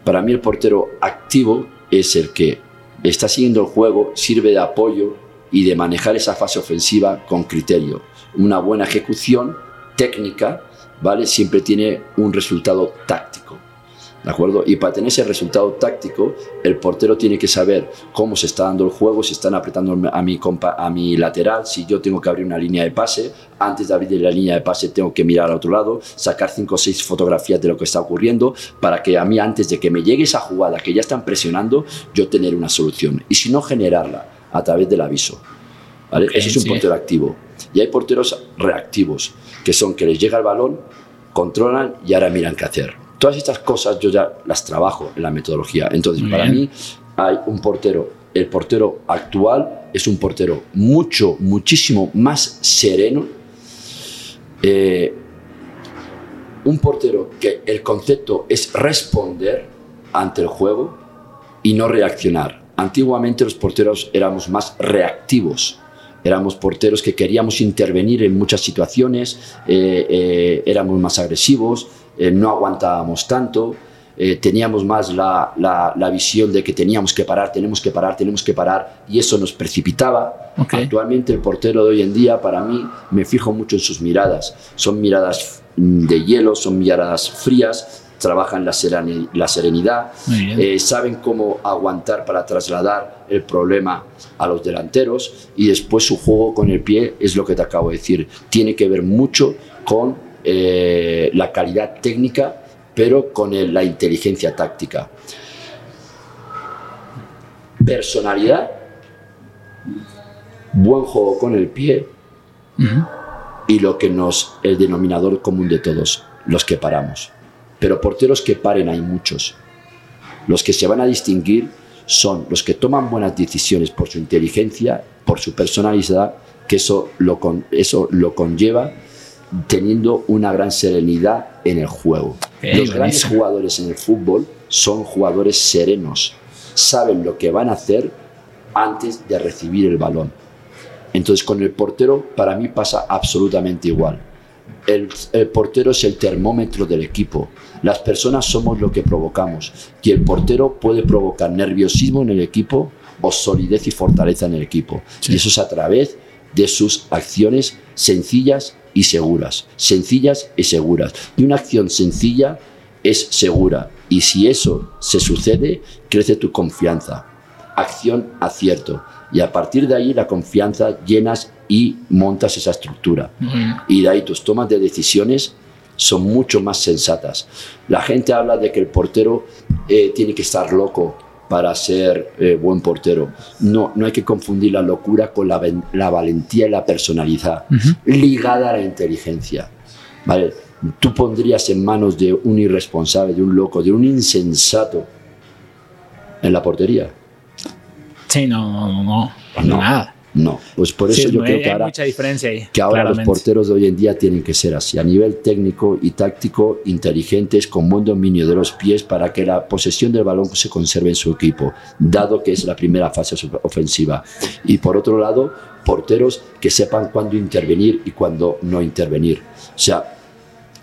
Para mí, el portero activo es el que está siguiendo el juego, sirve de apoyo y de manejar esa fase ofensiva con criterio. Una buena ejecución técnica, ¿vale? Siempre tiene un resultado táctico. ¿De acuerdo? Y para tener ese resultado táctico, el portero tiene que saber cómo se está dando el juego, si están apretando a mi, a mi lateral, si yo tengo que abrir una línea de pase, antes de abrir la línea de pase tengo que mirar al otro lado, sacar cinco o seis fotografías de lo que está ocurriendo, para que a mí antes de que me llegue esa jugada que ya están presionando, yo tener una solución. Y si no, generarla a través del aviso. ¿Vale? Ese es un portero activo. Y hay porteros reactivos, que son que les llega el balón, controlan y ahora miran qué hacer Todas estas cosas yo ya las trabajo en la metodología. Entonces, para mí hay un portero, el portero actual es un portero mucho, muchísimo más sereno. Eh, un portero que el concepto es responder ante el juego y no reaccionar. Antiguamente los porteros éramos más reactivos. Éramos porteros que queríamos intervenir en muchas situaciones, eh, eh, éramos más agresivos, eh, no aguantábamos tanto, teníamos más la, la, visión de que teníamos que parar, tenemos que parar, tenemos que parar, y eso nos precipitaba. Actualmente el portero de hoy en día, para mí, me fijo mucho en sus miradas. Son miradas de hielo, son miradas frías, trabajan la, la serenidad, eh, saben cómo aguantar para trasladar el problema a los delanteros y después su juego con el pie es lo que te acabo de decir. Tiene que ver mucho con eh, la calidad técnica, pero con la inteligencia táctica. Personalidad, buen juego con el pie y lo que nos, el denominador común de todos, los que paramos. Pero porteros que paren hay muchos. Los que se van a distinguir son los que toman buenas decisiones por su inteligencia, por su personalidad, que eso lo, eso lo conlleva teniendo una gran serenidad en el juego. Los grandes jugadores en el fútbol son jugadores serenos, saben lo que van a hacer antes de recibir el balón. Entonces con el portero para mí pasa absolutamente igual. El, el, portero es el termómetro del equipo. Las personas somos lo que provocamos. Y el portero puede provocar nerviosismo en el equipo o solidez y fortaleza en el equipo. Y eso es a través de sus acciones sencillas y seguras. Sencillas y seguras. Y una acción sencilla es segura. Y si eso se sucede, crece tu confianza. Acción, acierto. Y a partir de ahí la confianza llenas y montas esa estructura. Y de ahí tus tomas de decisiones son mucho más sensatas. La gente habla de que el portero eh, tiene que estar loco para ser eh, buen portero. No, no hay que confundir la locura con la, la valentía y la personalidad, ligada a la inteligencia. ¿vale? Tú pondrías en manos de un irresponsable, de un loco, de un insensato en la portería. Sí, no, no, no, no. nada. No, pues por eso yo creo que ahora, mucha diferencia ahí, que ahora los porteros de hoy en día tienen que ser así, a nivel técnico y táctico, inteligentes, con buen dominio de los pies para que la posesión del balón se conserve en su equipo, dado que es la primera fase ofensiva. Y por otro lado, porteros que sepan cuándo intervenir y cuándo no intervenir. O sea,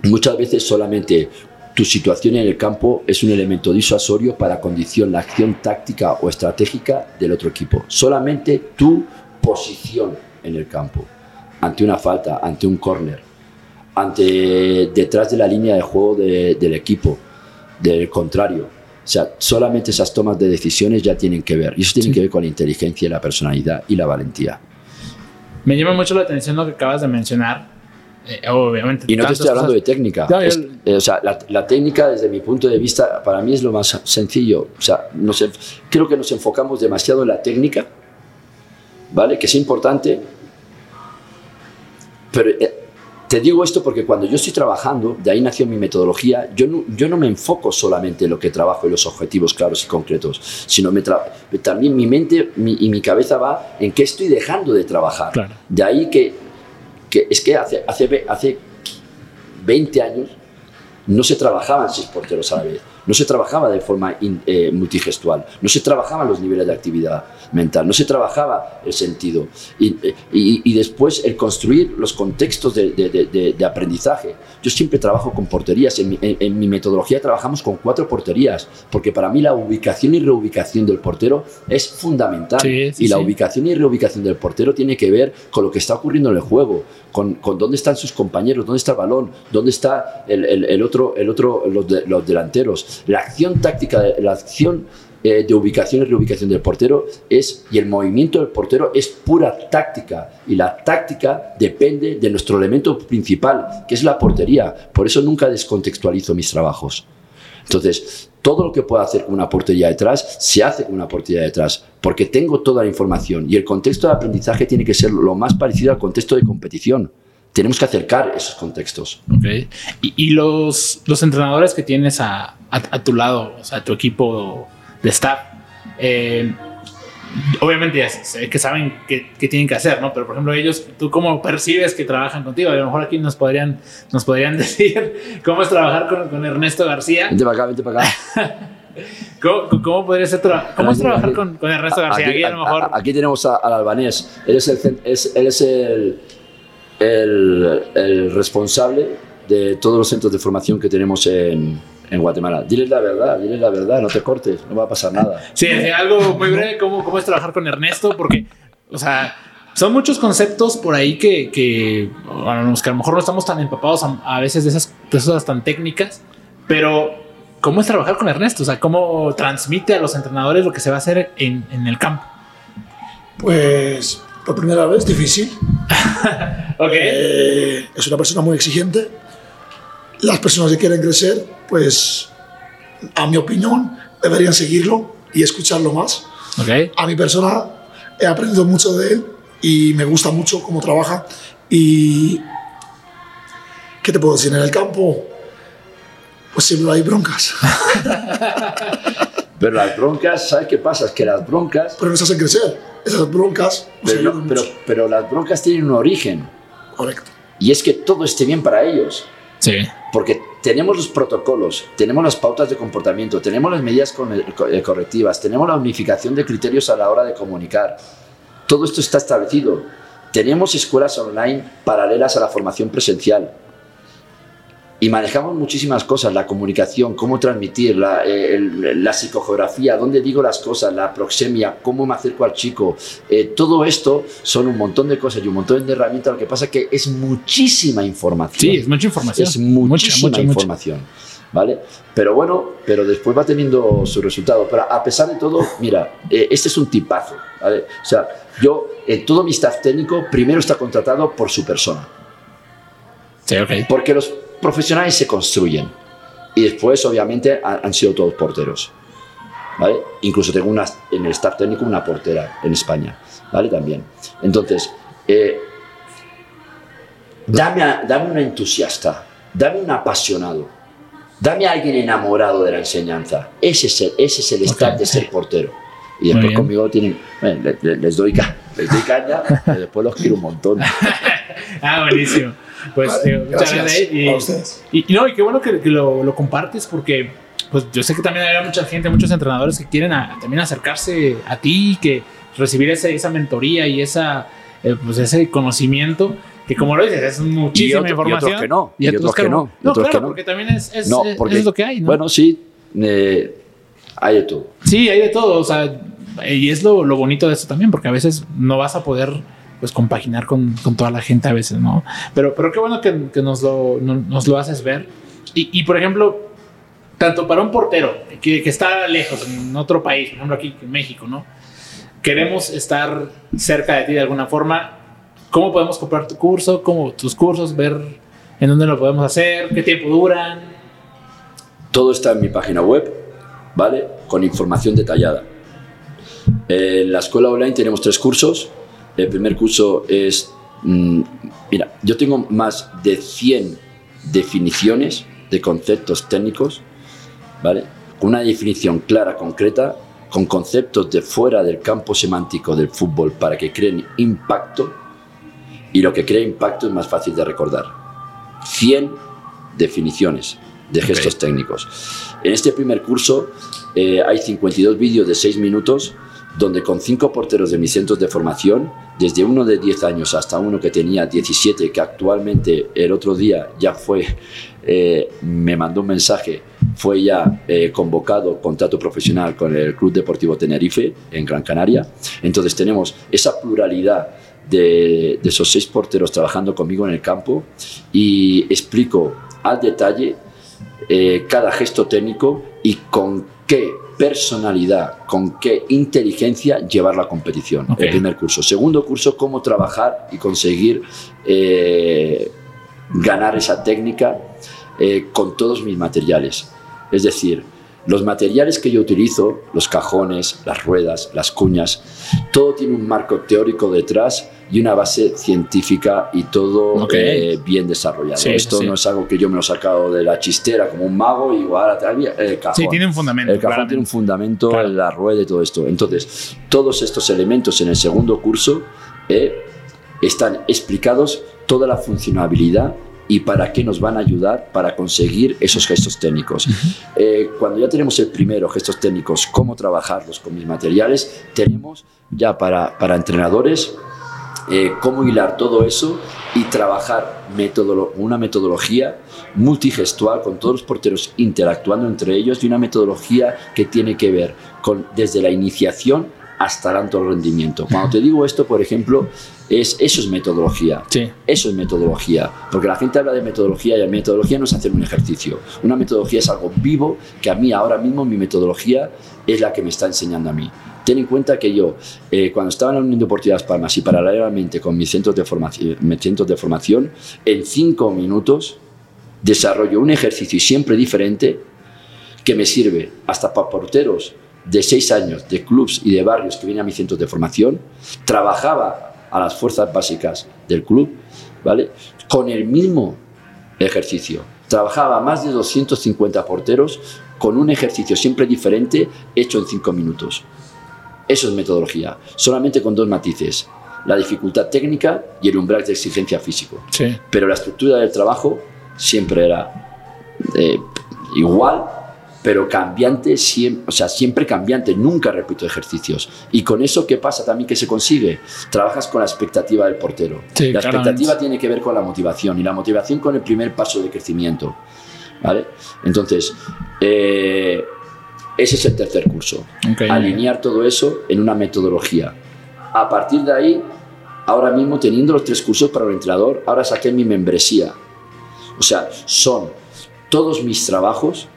muchas veces solamente tu situación en el campo es un elemento disuasorio para condición la acción táctica o estratégica del otro equipo. Solamente tú posición en el campo, ante una falta, ante un córner, ante detrás de la línea de juego del equipo, del contrario. O sea, solamente esas tomas de decisiones ya tienen que ver. Y eso tiene que ver con la inteligencia, la personalidad y la valentía. Me llama mucho la atención lo que acabas de mencionar. Eh, obviamente. Y no te estoy hablando de técnica. Eh, o sea, la, técnica, desde mi punto de vista, para mí es lo más sencillo. O sea, creo que nos enfocamos demasiado en la técnica ¿vale? Que es importante. Pero eh, te digo esto porque cuando yo estoy trabajando, de ahí nació mi metodología, yo no, yo no me enfoco solamente en lo que trabajo y los objetivos claros y concretos, sino me también mi mente y mi cabeza va en qué estoy dejando de trabajar. De ahí que que es que hace, hace, hace 20 años no se trabajaban seis porteros a la vez, no se trabajaba de forma eh, multigestual, no se trabajaban los niveles de actividad mental, no se trabajaba el sentido. Y, y, después el construir los contextos de, de, de, aprendizaje. Yo siempre trabajo con porterías, en mi, en, mi, metodología trabajamos con cuatro porterías, porque para mí la ubicación y reubicación del portero es fundamental. y la ubicación y reubicación del portero tiene que ver con lo que está ocurriendo en el juego, con, con dónde están sus compañeros, dónde está el balón, dónde está el, el, el otro, el otro los, los delanteros. La acción táctica, la acción eh, de ubicación y reubicación del portero es, y el movimiento del portero es pura táctica. Y la táctica depende de nuestro elemento principal, que es la portería. Por eso nunca descontextualizo mis trabajos. Entonces, todo lo que pueda hacer con una portería detrás, se hace con una portería detrás, porque tengo toda la información. Y el contexto de aprendizaje tiene que ser lo más parecido al contexto de competición tenemos que acercar esos contextos. Okay. Y, los, los, entrenadores que tienes a, a, tu lado, o sea, tu equipo de staff. Eh, obviamente ya que saben qué, tienen que hacer, ¿no? Pero por ejemplo ellos, ¿tú cómo percibes que trabajan contigo? A lo mejor aquí nos podrían, nos podrían decir cómo es trabajar con, con Ernesto García. Vente para acá, vente para acá. ¿Cómo, cómo, podría ser cómo es trabajar con, con, Ernesto García? Aquí, a lo mejor... aquí tenemos al albanés. Él es el, es, él es el, el, el responsable de todos los centros de formación que tenemos en, en Guatemala. Diles la verdad, diles la verdad, no te cortes, no va a pasar nada. Sí, algo muy breve, ¿cómo, cómo es trabajar con Ernesto? Porque, o sea, son muchos conceptos por ahí que, que, bueno, que a lo mejor no estamos tan empapados a, veces de esas cosas tan técnicas, pero ¿cómo es trabajar con Ernesto? O sea, ¿cómo transmite a los entrenadores lo que se va a hacer en, en el campo? Pues por primera vez difícil. okay. Eh, es una persona muy exigente. Las personas que quieren crecer pues a mi opinión deberían seguirlo y escucharlo más. Okay. A mi persona he aprendido mucho de él y me gusta mucho cómo trabaja y ¿qué te puedo decir? En el campo pues siempre hay broncas. pero las broncas, ¿sabes qué pasa? Es que las broncas... Pero nos hacen crecer. Esas broncas... Pero, pero, pero las broncas tienen un origen. Correcto. Y es que todo esté bien para ellos. Sí. Porque tenemos los protocolos, tenemos las pautas de comportamiento, tenemos las medidas eh, correctivas, tenemos la unificación de criterios a la hora de comunicar. Todo esto está establecido. Tenemos escuelas online paralelas a la formación presencial y manejamos muchísimas cosas, la comunicación, cómo transmitir, la, eh, la, psicogeografía, dónde digo las cosas, la proxemia, cómo me acerco al chico. Eh, todo esto son un montón de cosas y un montón de herramientas. Lo que pasa es que es muchísima información. Sí, es mucha información. Es muchísima información. ¿Vale? Pero bueno, pero después va teniendo su resultado. Pero a pesar de todo, mira, eh, este es un tipazo. ¿vale? O sea, yo, todo mi staff técnico primero está contratado por su persona. Sí, ok. Porque los profesionales se construyen. Y después, obviamente, han, sido todos porteros. ¿Vale? Incluso tengo una, en el staff técnico una portera en España. ¿Vale? También. Entonces, eh, dame, a, dame un entusiasta, dame un apasionado, dame a alguien enamorado de la enseñanza. Ese es el, ese es el staff de ser portero. Y después conmigo tienen, les, doy, les doy caña, y después los quiero un montón. ah, buenísimo. Pues gracias y, a ustedes. Y, no, y qué bueno que, lo, lo, compartes porque pues yo sé que también hay mucha gente, muchos entrenadores que quieren también acercarse a ti, que recibir esa, esa mentoría y esa, eh, pues ese conocimiento que como lo dices, es muchísima información. Y otros que no. Y, otros que no. No, claro, porque también es, es, es, lo que hay. ¿no? Bueno, sí, eh, hay de todo. Sí, hay de todo. O sea, y es lo, lo bonito de esto también, porque a veces no vas a poder pues compaginar con, con, toda la gente a veces, ¿no? Pero, pero qué bueno que, que nos, lo, nos lo haces ver. Y, y, por ejemplo, tanto para un portero que, que, está lejos, en otro país, por ejemplo aquí en México, ¿no? Queremos estar cerca de ti de alguna forma. ¿Cómo podemos comprar tu curso? ¿Cómo tus cursos? Ver en dónde lo podemos hacer, qué tiempo duran. Todo está en mi página web, ¿vale? Con información detallada. En la escuela online tenemos tres cursos el primer curso es, mm, mira, yo tengo más de 100 definiciones de conceptos técnicos, ¿vale? Con una definición clara, concreta, con conceptos de fuera del campo semántico del fútbol para que creen impacto y lo que crea impacto es más fácil de recordar. 100 definiciones de gestos técnicos. En este primer curso eh, hay 52 vídeos de 6 minutos donde con cinco porteros de mis centros de formación, desde uno de 10 años hasta uno que tenía 17, que actualmente el otro día ya fue, eh, me mandó un mensaje, fue ya eh, convocado contrato profesional con el Club Deportivo Tenerife en Gran Canaria. Entonces tenemos esa pluralidad de, esos seis porteros trabajando conmigo en el campo y explico al detalle eh, cada gesto técnico y con qué personalidad, con qué inteligencia llevar la competición. El primer curso. Segundo curso, cómo trabajar y conseguir eh, ganar esa técnica eh, con todos mis materiales. Es decir, los materiales que yo utilizo, los cajones, las ruedas, las cuñas, todo tiene un marco teórico detrás y una base científica y todo eh, bien desarrollado. Sí, Esto sí. no es algo que yo me lo he sacado de la chistera como un mago y igual a traer el cajón. Sí, tiene un fundamento. El cajón claramente. tiene un fundamento, Claro. la rueda y todo esto. Entonces, todos estos elementos en el segundo curso eh, están explicados toda la funcionabilidad y para qué nos van a ayudar para conseguir esos gestos técnicos. Eh, cuando ya tenemos el primero, gestos técnicos, cómo trabajarlos con mis materiales, tenemos ya para, para entrenadores eh, cómo hilar todo eso y trabajar metodolo- una metodología multigestual con todos los porteros interactuando entre ellos y una metodología que tiene que ver con desde la iniciación hasta el alto rendimiento. Cuando te digo esto, por ejemplo, es, eso es metodología. Sí. Eso es metodología, porque la gente habla de metodología y la metodología no es hacer un ejercicio. Una metodología es algo vivo que a mí ahora mismo mi metodología es la que me está enseñando a mí. Ten en cuenta que yo, eh, cuando estaba en la Unión Deportiva Las Palmas y paralelamente con mis centros de formación, mis centros de formación en cinco minutos desarrollo un ejercicio siempre diferente que me sirve hasta para porteros de seis años, de clubs y de barrios que vienen a mis centros de formación. Trabajaba a las fuerzas básicas del club, ¿vale? Con el mismo ejercicio. Trabajaba más de 250 porteros con un ejercicio siempre diferente hecho en cinco minutos. Eso es metodología, solamente con dos matices, la dificultad técnica y el umbral de exigencia físico Sí. pero la estructura del trabajo siempre era eh, igual, pero cambiante, siempre, o sea, siempre cambiante, nunca repito ejercicios. Y con eso, ¿qué pasa también que se consigue? Trabajas con la expectativa del portero. Sí, la expectativa tiene que ver con la motivación y la motivación con el primer paso de crecimiento. ¿Vale? Entonces, eh, ese es el tercer curso. Ok. Alinear todo eso en una metodología. A partir de ahí, ahora mismo teniendo los tres cursos para el entrenador, ahora saqué mi membresía. O sea, son todos mis trabajos,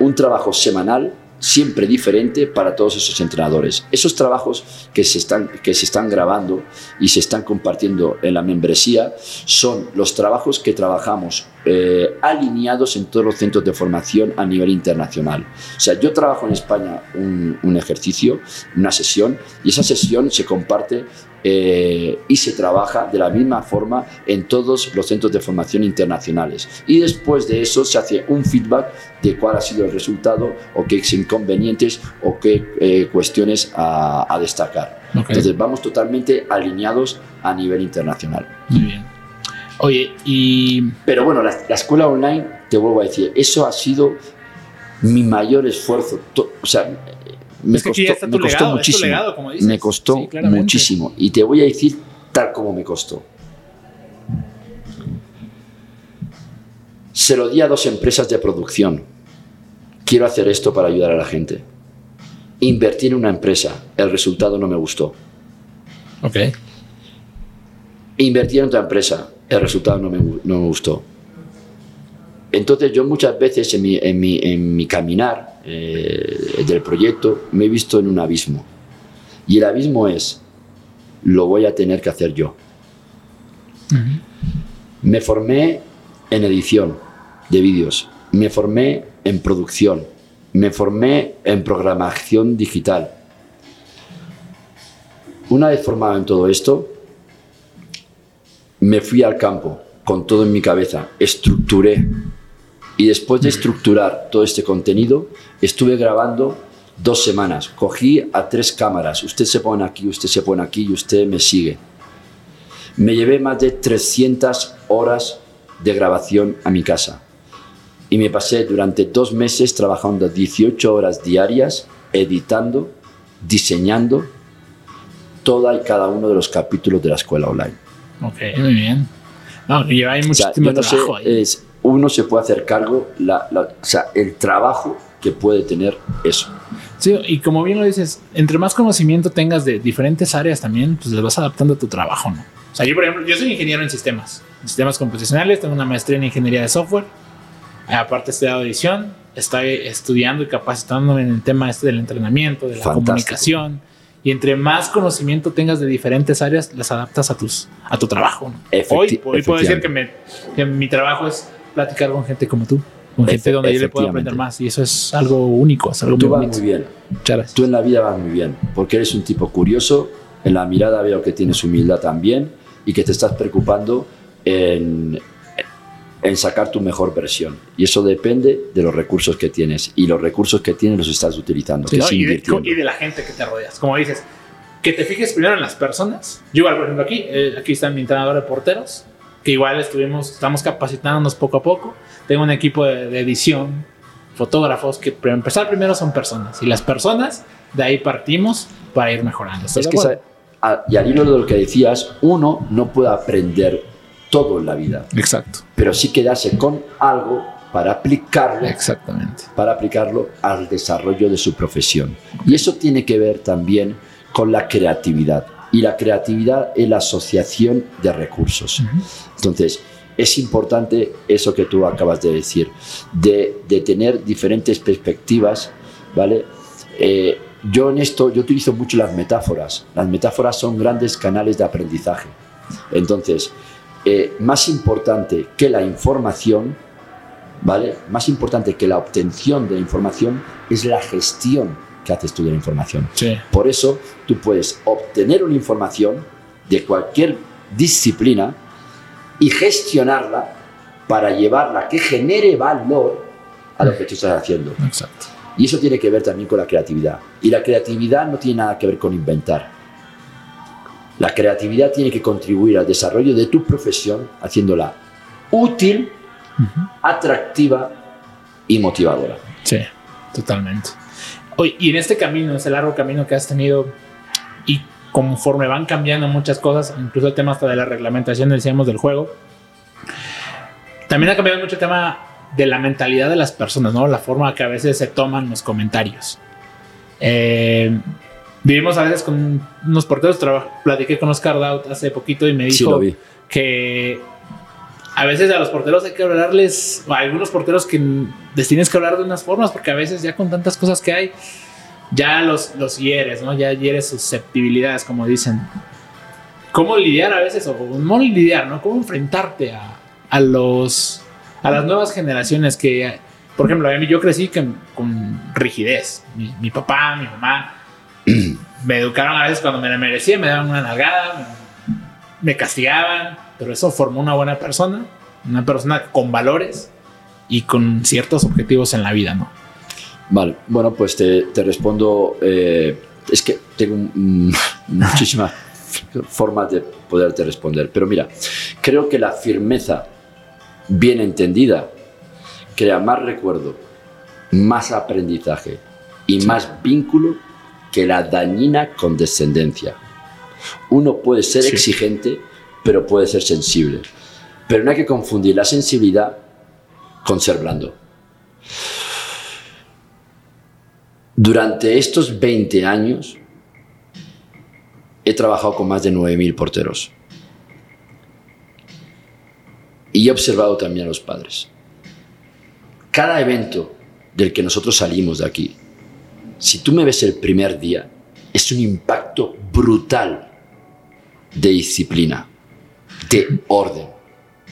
un trabajo semanal, siempre diferente para todos esos entrenadores. Esos trabajos que se están, que se están grabando y se están compartiendo en la membresía son los trabajos que trabajamos eh, alineados en todos los centros de formación a nivel internacional. O sea, yo trabajo en España un, un ejercicio, una sesión, y esa sesión se comparte eh, y se trabaja de la misma forma en todos los centros de formación internacionales. Y después de eso se hace un feedback de cuál ha sido el resultado o qué inconvenientes o qué eh, cuestiones a, a destacar. Ok. Entonces vamos totalmente alineados a nivel internacional. Muy bien. Oye, y. Pero bueno, la, la escuela online, te vuelvo a decir, eso ha sido mi mayor esfuerzo. To- o sea, me Es que costó, está me costó legado, muchísimo. legado, como dices. me costó Sí, muchísimo. Y te voy a decir tal como me costó. Se lo di a dos empresas de producción. Quiero hacer esto para ayudar a la gente. Invertí en una empresa. El resultado no me gustó. Ok. Invertí en otra empresa. El resultado no me, no me gustó. Entonces yo muchas veces en mi, en mi, en mi caminar eh, del proyecto me he visto en un abismo. Y el abismo es, lo voy a tener que hacer yo. Me formé en edición de vídeos, me formé en producción, me formé en programación digital. Una vez formado en todo esto, me fui al campo con todo en mi cabeza, estructuré y después de estructurar todo este contenido, estuve grabando dos semanas. Cogí a tres cámaras, usted se pone aquí, usted se pone aquí y usted me sigue. Me llevé más de 300 horas de grabación a mi casa y me pasé durante dos meses trabajando 18 horas diarias, editando, diseñando toda y cada uno de los capítulos de la escuela online. Ok, muy bien. No, hay muchísimo o sea, trabajo ahí. es, uno se puede hacer cargo, la, la, o sea, el trabajo que puede tener eso. Sí, y como bien lo dices, entre más conocimiento tengas de diferentes áreas también, pues le vas adaptando a tu trabajo, ¿no? O sea, yo, por ejemplo, yo soy ingeniero en sistemas, en sistemas computacionales, tengo una maestría en ingeniería de software, aparte he estudiado edición, estoy estudiando y capacitándome en el tema este del entrenamiento, de la Fantástico. comunicación, y entre más conocimiento tengas de diferentes áreas, las adaptas a, tus, a tu trabajo, ¿no? Hoy, hoy puedo decir que, me, que mi trabajo es platicar con gente como tú, con gente donde yo le puedo aprender más, y eso es algo único, es algo Tú muy vas bonito. muy bien. Muchas gracias. Tú en la vida vas muy bien, porque eres un tipo curioso, en la mirada veo que tienes humildad también y que te estás preocupando en, en sacar tu mejor versión. Y eso depende de los recursos que tienes. Y los recursos que tienes los estás utilizando, Sí, que ¿no? y, de, y de la gente que te rodeas. Como dices, que te fijes primero en las personas. Yo igual, por ejemplo, aquí, eh, aquí está mi entrenador de porteros, que igual estuvimos, estamos capacitándonos poco a poco. Tengo un equipo de, de edición, fotógrafos, que para empezar primero son personas. Y las personas, de ahí partimos para ir mejorando. ¿Estás Es que, acuerdo? sa- a- y al hilo de lo que decías, uno no puede aprender todo en la vida, Exacto. pero sí quedarse con algo para aplicarlo Exactamente. para aplicarlo al desarrollo de su profesión. Y eso tiene que ver también con la creatividad. Y la creatividad es la asociación de recursos. Entonces, es importante eso que tú acabas de decir, de, de tener diferentes perspectivas, ¿vale? Eh, yo en esto, yo utilizo mucho las metáforas. Las metáforas son grandes canales de aprendizaje. Entonces, eh, más importante que la información, ¿vale? Más importante que la obtención de la información es la gestión que haces tú de la información. Sí. Por eso tú puedes obtener una información de cualquier disciplina y gestionarla para llevarla que genere valor a lo que tú estás haciendo. Exacto. Y eso tiene que ver también con la creatividad. Y la creatividad no tiene nada que ver con inventar. La creatividad tiene que contribuir al desarrollo de tu profesión haciéndola útil, atractiva y motivadora. Sí, totalmente. Oye, y en este camino, ese largo camino que has tenido, y conforme van cambiando muchas cosas, incluso el tema hasta de la reglamentación, decíamos, del juego, también ha cambiado mucho el tema de la mentalidad de las personas, ¿no? La forma que a veces se toman los comentarios. Eh, vivimos a veces con unos porteros, platiqué con Oscar Daut hace poquito y me dijo Sí, que a veces a los porteros hay que hablarles, o a algunos porteros que les tienes que hablar de unas formas, porque a veces ya con tantas cosas que hay, ya los, los hieres, ¿no? Ya hieres susceptibilidades, como dicen. ¿Cómo lidiar a veces, o no lidiar, ¿no? ¿Cómo enfrentarte a, a los, a las nuevas generaciones que, por ejemplo, a mí yo crecí con, con rigidez. Mi, mi papá, mi mamá, me educaron a veces cuando me la merecía, me daban una nalgada, me, castigaban, pero eso formó una buena persona, una persona con valores y con ciertos objetivos en la vida, ¿no? Vale, bueno, pues te, te respondo. eh, es que tengo mm, muchísimas formas de poderte responder. Pero mira, creo que la firmeza bien entendida crea más recuerdo, más aprendizaje y más vínculo que la dañina condescendencia. Uno puede ser Sí. exigente, pero puede ser sensible. Pero no hay que confundir la sensibilidad con ser blando. Durante estos 20 años he trabajado con más de 9.000 porteros. Y he observado también a los padres. Cada evento del que nosotros salimos de aquí, si tú me ves el primer día, es un impacto brutal de disciplina, de orden,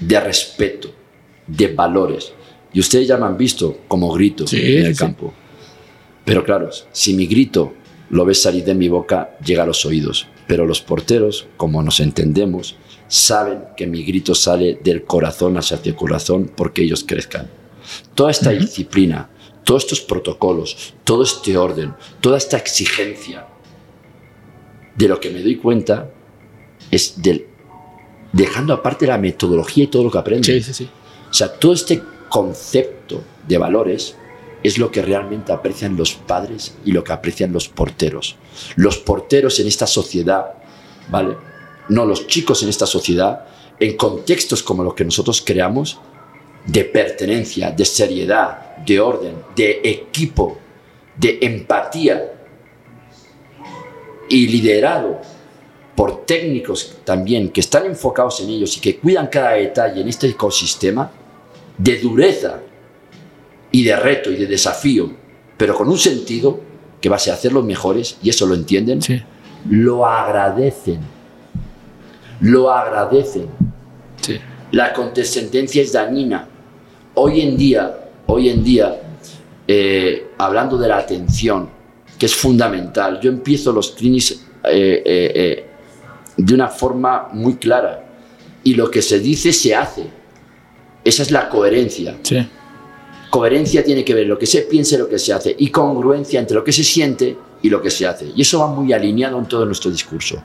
de respeto, de valores. Y ustedes ya me han visto como grito Sí, en el sí. campo. Pero claro, si mi grito lo ves salir de mi boca, llega a los oídos. Pero los porteros, como nos entendemos, saben que mi grito sale del corazón hacia el corazón porque ellos crezcan. Toda esta disciplina, todos estos protocolos, todo este orden, toda esta exigencia, de lo que me doy cuenta es del dejando aparte la metodología y todo lo que aprenden. Sí, sí, sí. O sea, todo este concepto de valores es lo que realmente aprecian los padres y lo que aprecian los porteros. Los porteros en esta sociedad, ¿vale? No, los chicos en esta sociedad, en contextos como los que nosotros creamos, de pertenencia, de seriedad, de orden, de equipo, de empatía y liderado por técnicos también que están enfocados en ellos y que cuidan cada detalle en este ecosistema de dureza y de reto y de desafío, pero con un sentido que va a ser hacer los mejores, y eso lo entienden, Sí. lo agradecen. Lo agradecen. Sí. La condescendencia es dañina. Hoy en día, hoy en día, eh, hablando de la atención, que es fundamental, yo empiezo los clinics eh, eh, eh, de una forma muy clara. Y lo que se dice se hace. Esa es la coherencia. Sí. Coherencia tiene que ver lo que se piensa y lo que se hace. Y congruencia entre lo que se siente y lo que se hace. Y eso va muy alineado en todo nuestro discurso.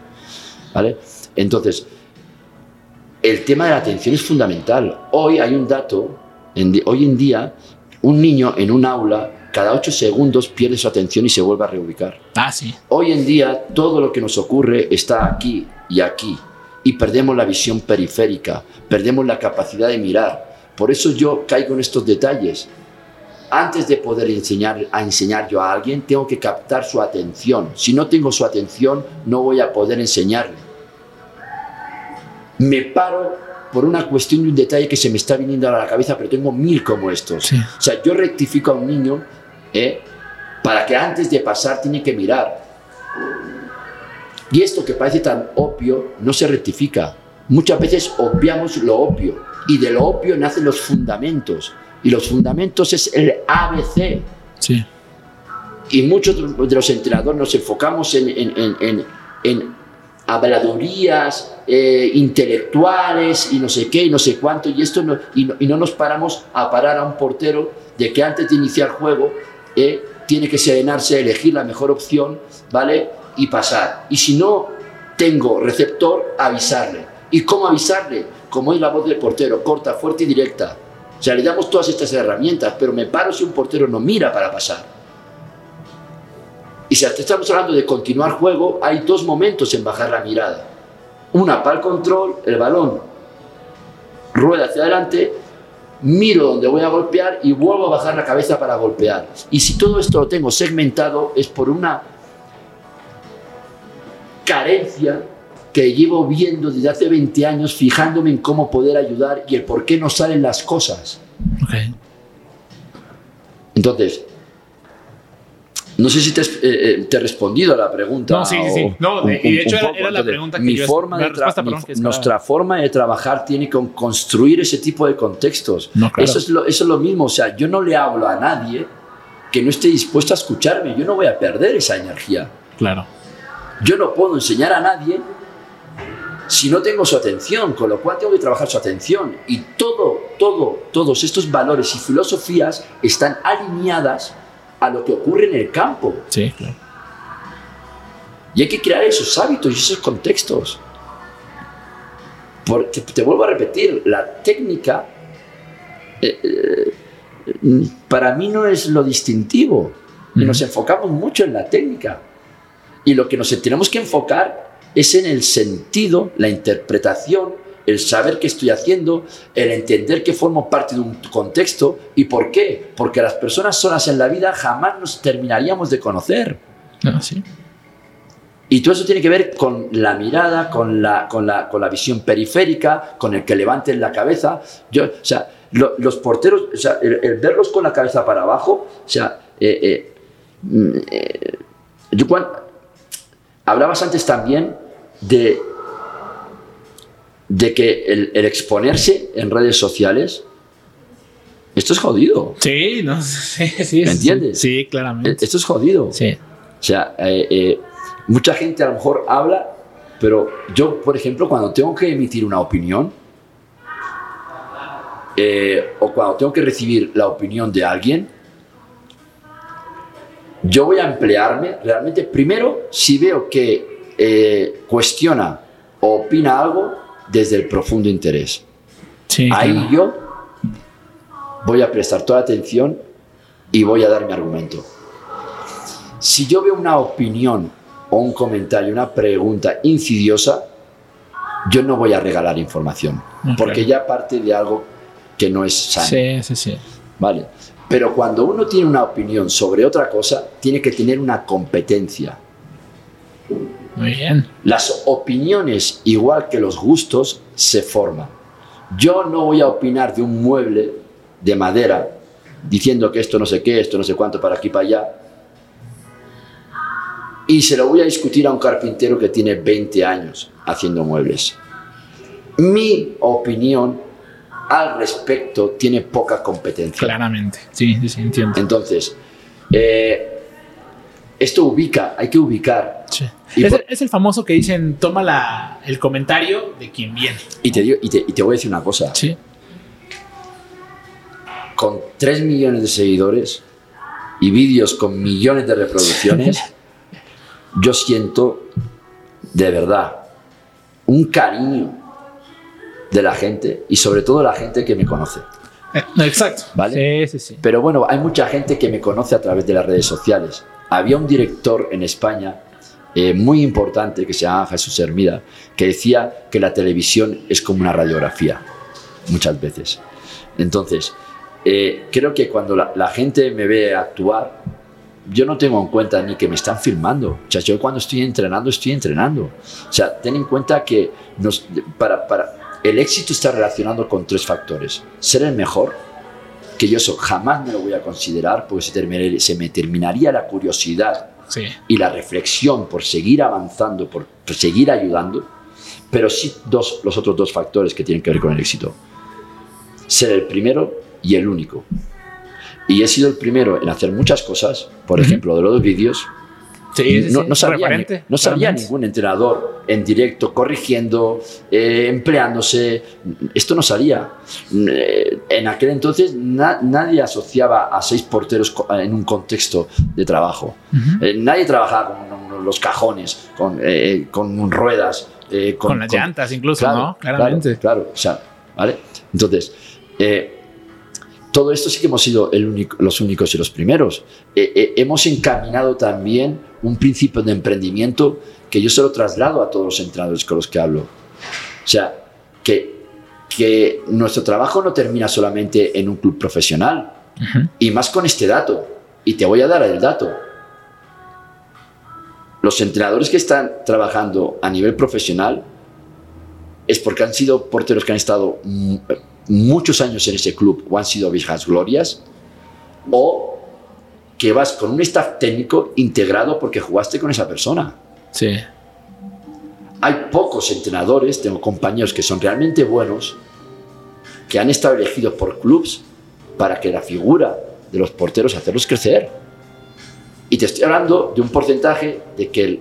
¿Vale? Entonces, el tema de la atención es fundamental. Hoy hay un dato, en hoy en día, un niño en un aula, cada ocho segundos pierde su atención y se vuelve a reubicar. Ah, sí. Hoy en día todo lo que nos ocurre está aquí y aquí y perdemos la visión periférica, perdemos la capacidad de mirar. Por eso yo caigo en estos detalles. Antes de poder enseñar a enseñar yo a alguien, tengo que captar su atención. Si no tengo su atención, no voy a poder enseñarle. Me paro por una cuestión de un detalle que se me está viniendo a la cabeza, pero tengo mil como estos. Sí. O sea, yo rectifico a un niño ¿eh? para que antes de pasar tiene que mirar. Y esto que parece tan obvio no se rectifica. Muchas veces obviamos lo obvio y de lo obvio nacen los fundamentos. Y los fundamentos es el ABC. Sí. Y muchos de los entrenadores nos enfocamos en, en, en, en, en habladurías eh, intelectuales y no sé qué y no sé cuánto. Y, esto no, y, no, nos paramos a parar a un portero de que antes de iniciar juego eh, tiene que serenarse, elegir la mejor opción, ¿vale? Y pasar. Y si no tengo receptor, avisarle. ¿Y cómo avisarle? Como es la voz del portero, corta, fuerte y directa. O sea, le damos todas estas herramientas, pero me paro si un portero no mira para pasar. Y si estamos hablando de continuar juego, hay dos momentos en bajar la mirada. Una para el control, el balón rueda hacia adelante, miro donde voy a golpear y vuelvo a bajar la cabeza para golpear. Y si todo esto lo tengo segmentado es por una carencia que llevo viendo desde hace 20 años, fijándome en cómo poder ayudar y el por qué no salen las cosas. Entonces, no sé si te, eh, eh, te he respondido a la pregunta. No, sí, sí, sí. No, un- y de hecho era- era la pregunta que mi yo- forma de respuesta, mi- perdón, que estaba- Nuestra forma de trabajar tiene que construir ese tipo de contextos. No, claro. eso, es lo, eso es lo mismo. O sea, yo no le hablo a nadie que no esté dispuesto a escucharme. Yo no voy a perder esa energía. Claro. Yo no puedo enseñar a nadie si no tengo su atención, con lo cual tengo que trabajar su atención. Y todo, todo, todos estos valores y filosofías están alineadas a lo que ocurre en el campo. Sí, claro. Y hay que crear esos hábitos y esos contextos. Porque te vuelvo a repetir, la técnica eh, eh, para mí no es lo distintivo. Y nos enfocamos mucho en la técnica. Y lo que nos tenemos que enfocar es en el sentido, la interpretación, el saber qué estoy haciendo, el entender que formo parte de un contexto y por qué. Porque las personas solas en la vida jamás nos terminaríamos de conocer. No, sí. Y todo eso tiene que ver con la mirada, con la, con la, con la visión periférica, con el que levanten la cabeza. Yo, o sea, lo- los porteros, o sea, el, el verlos con la cabeza para abajo, o sea, eh, eh, mm, eh, yo cuan- hablabas antes también de, de que el, el exponerse en redes sociales, esto es jodido. Sí, no, sí, sí. ¿Me entiendes? Sí, claramente. Esto es jodido. Sí. O sea, eh, eh, mucha gente a lo mejor habla, pero yo, por ejemplo, cuando tengo que emitir una opinión, eh, o cuando tengo que recibir la opinión de alguien, yo voy a emplearme realmente, primero, si veo que eh, cuestiona o opina algo, desde el profundo interés. Sí, Ahí claro. yo voy a prestar toda atención y voy a dar mi argumento. Si yo veo una opinión o un comentario, una pregunta insidiosa, yo no voy a regalar información, porque ya parte de algo que no es sano. Sí, sí, sí. ¿vale? Pero cuando uno tiene una opinión sobre otra cosa, tiene que tener una competencia. Muy bien. Las opiniones, igual que los gustos, se forman. Yo no voy a opinar de un mueble de madera diciendo que esto no sé qué, esto no sé cuánto, para aquí, para allá. Y se lo voy a discutir a un carpintero que tiene 20 años haciendo muebles. Mi opinión al respecto tiene poca competencia. Claramente. Sí, sí, entiendo. Entonces, eh, esto ubica, hay que ubicar. Sí. Es, por- el, es el famoso que dicen, toma la, el comentario de quien viene. Y te, digo- y te- y te voy a decir una cosa. Sí. Con 3 millones de seguidores y vídeos con millones de reproducciones, yo siento de verdad un cariño de la gente y sobre todo la gente que me conoce. Eh, exacto. ¿Vale? Sí, sí, sí. Pero bueno, hay mucha gente que me conoce a través de las redes sociales. Había un director en España eh, muy importante que se llama Jesús Hermida, que decía que la televisión es como una radiografía, muchas veces. Entonces, eh, creo que cuando la, gente me ve actuar, yo no tengo en cuenta ni que me están filmando. O sea, yo cuando estoy entrenando, estoy entrenando. O sea, ten en cuenta que para, para, el éxito está relacionado con tres factores. Ser el mejor, que yo eso jamás me lo voy a considerar porque se, me terminaría la curiosidad Sí. y la reflexión por seguir avanzando, por, por seguir ayudando, pero sí dos, los otros dos factores que tienen que ver con el éxito. Ser el primero y el único. Y he sido el primero en hacer muchas cosas, por ejemplo, de los vídeos. Sí, sí, no, sabía, no ningún entrenador en directo corrigiendo, eh, empleándose. Esto no salía. Eh, en aquel entonces na- nadie asociaba a seis porteros en un contexto de trabajo. Eh, nadie trabajaba con los cajones, con, con ruedas, eh, Con, las llantas incluso, ¿no? Claramente. Claro, claro, o sea, ¿vale? Entonces, eh, todo esto sí que hemos sido el único- los únicos y los primeros. Eh, eh, hemos encaminado también un principio de emprendimiento que yo se lo traslado a todos los entrenadores con los que hablo. O sea, que, que nuestro trabajo no termina solamente en un club profesional, Ujú. y más con este dato. Y te voy a dar el dato. Los entrenadores que están trabajando a nivel profesional es porque han sido porteros que han estado muchos años en ese club o han sido viejas glorias o que vas con un staff técnico integrado porque jugaste con esa persona. Sí. Hay pocos entrenadores, tengo compañeros que son realmente buenos, que han estado elegidos por clubs para que la figura de los porteros hacerlos crecer. Y te estoy hablando de un porcentaje de que el-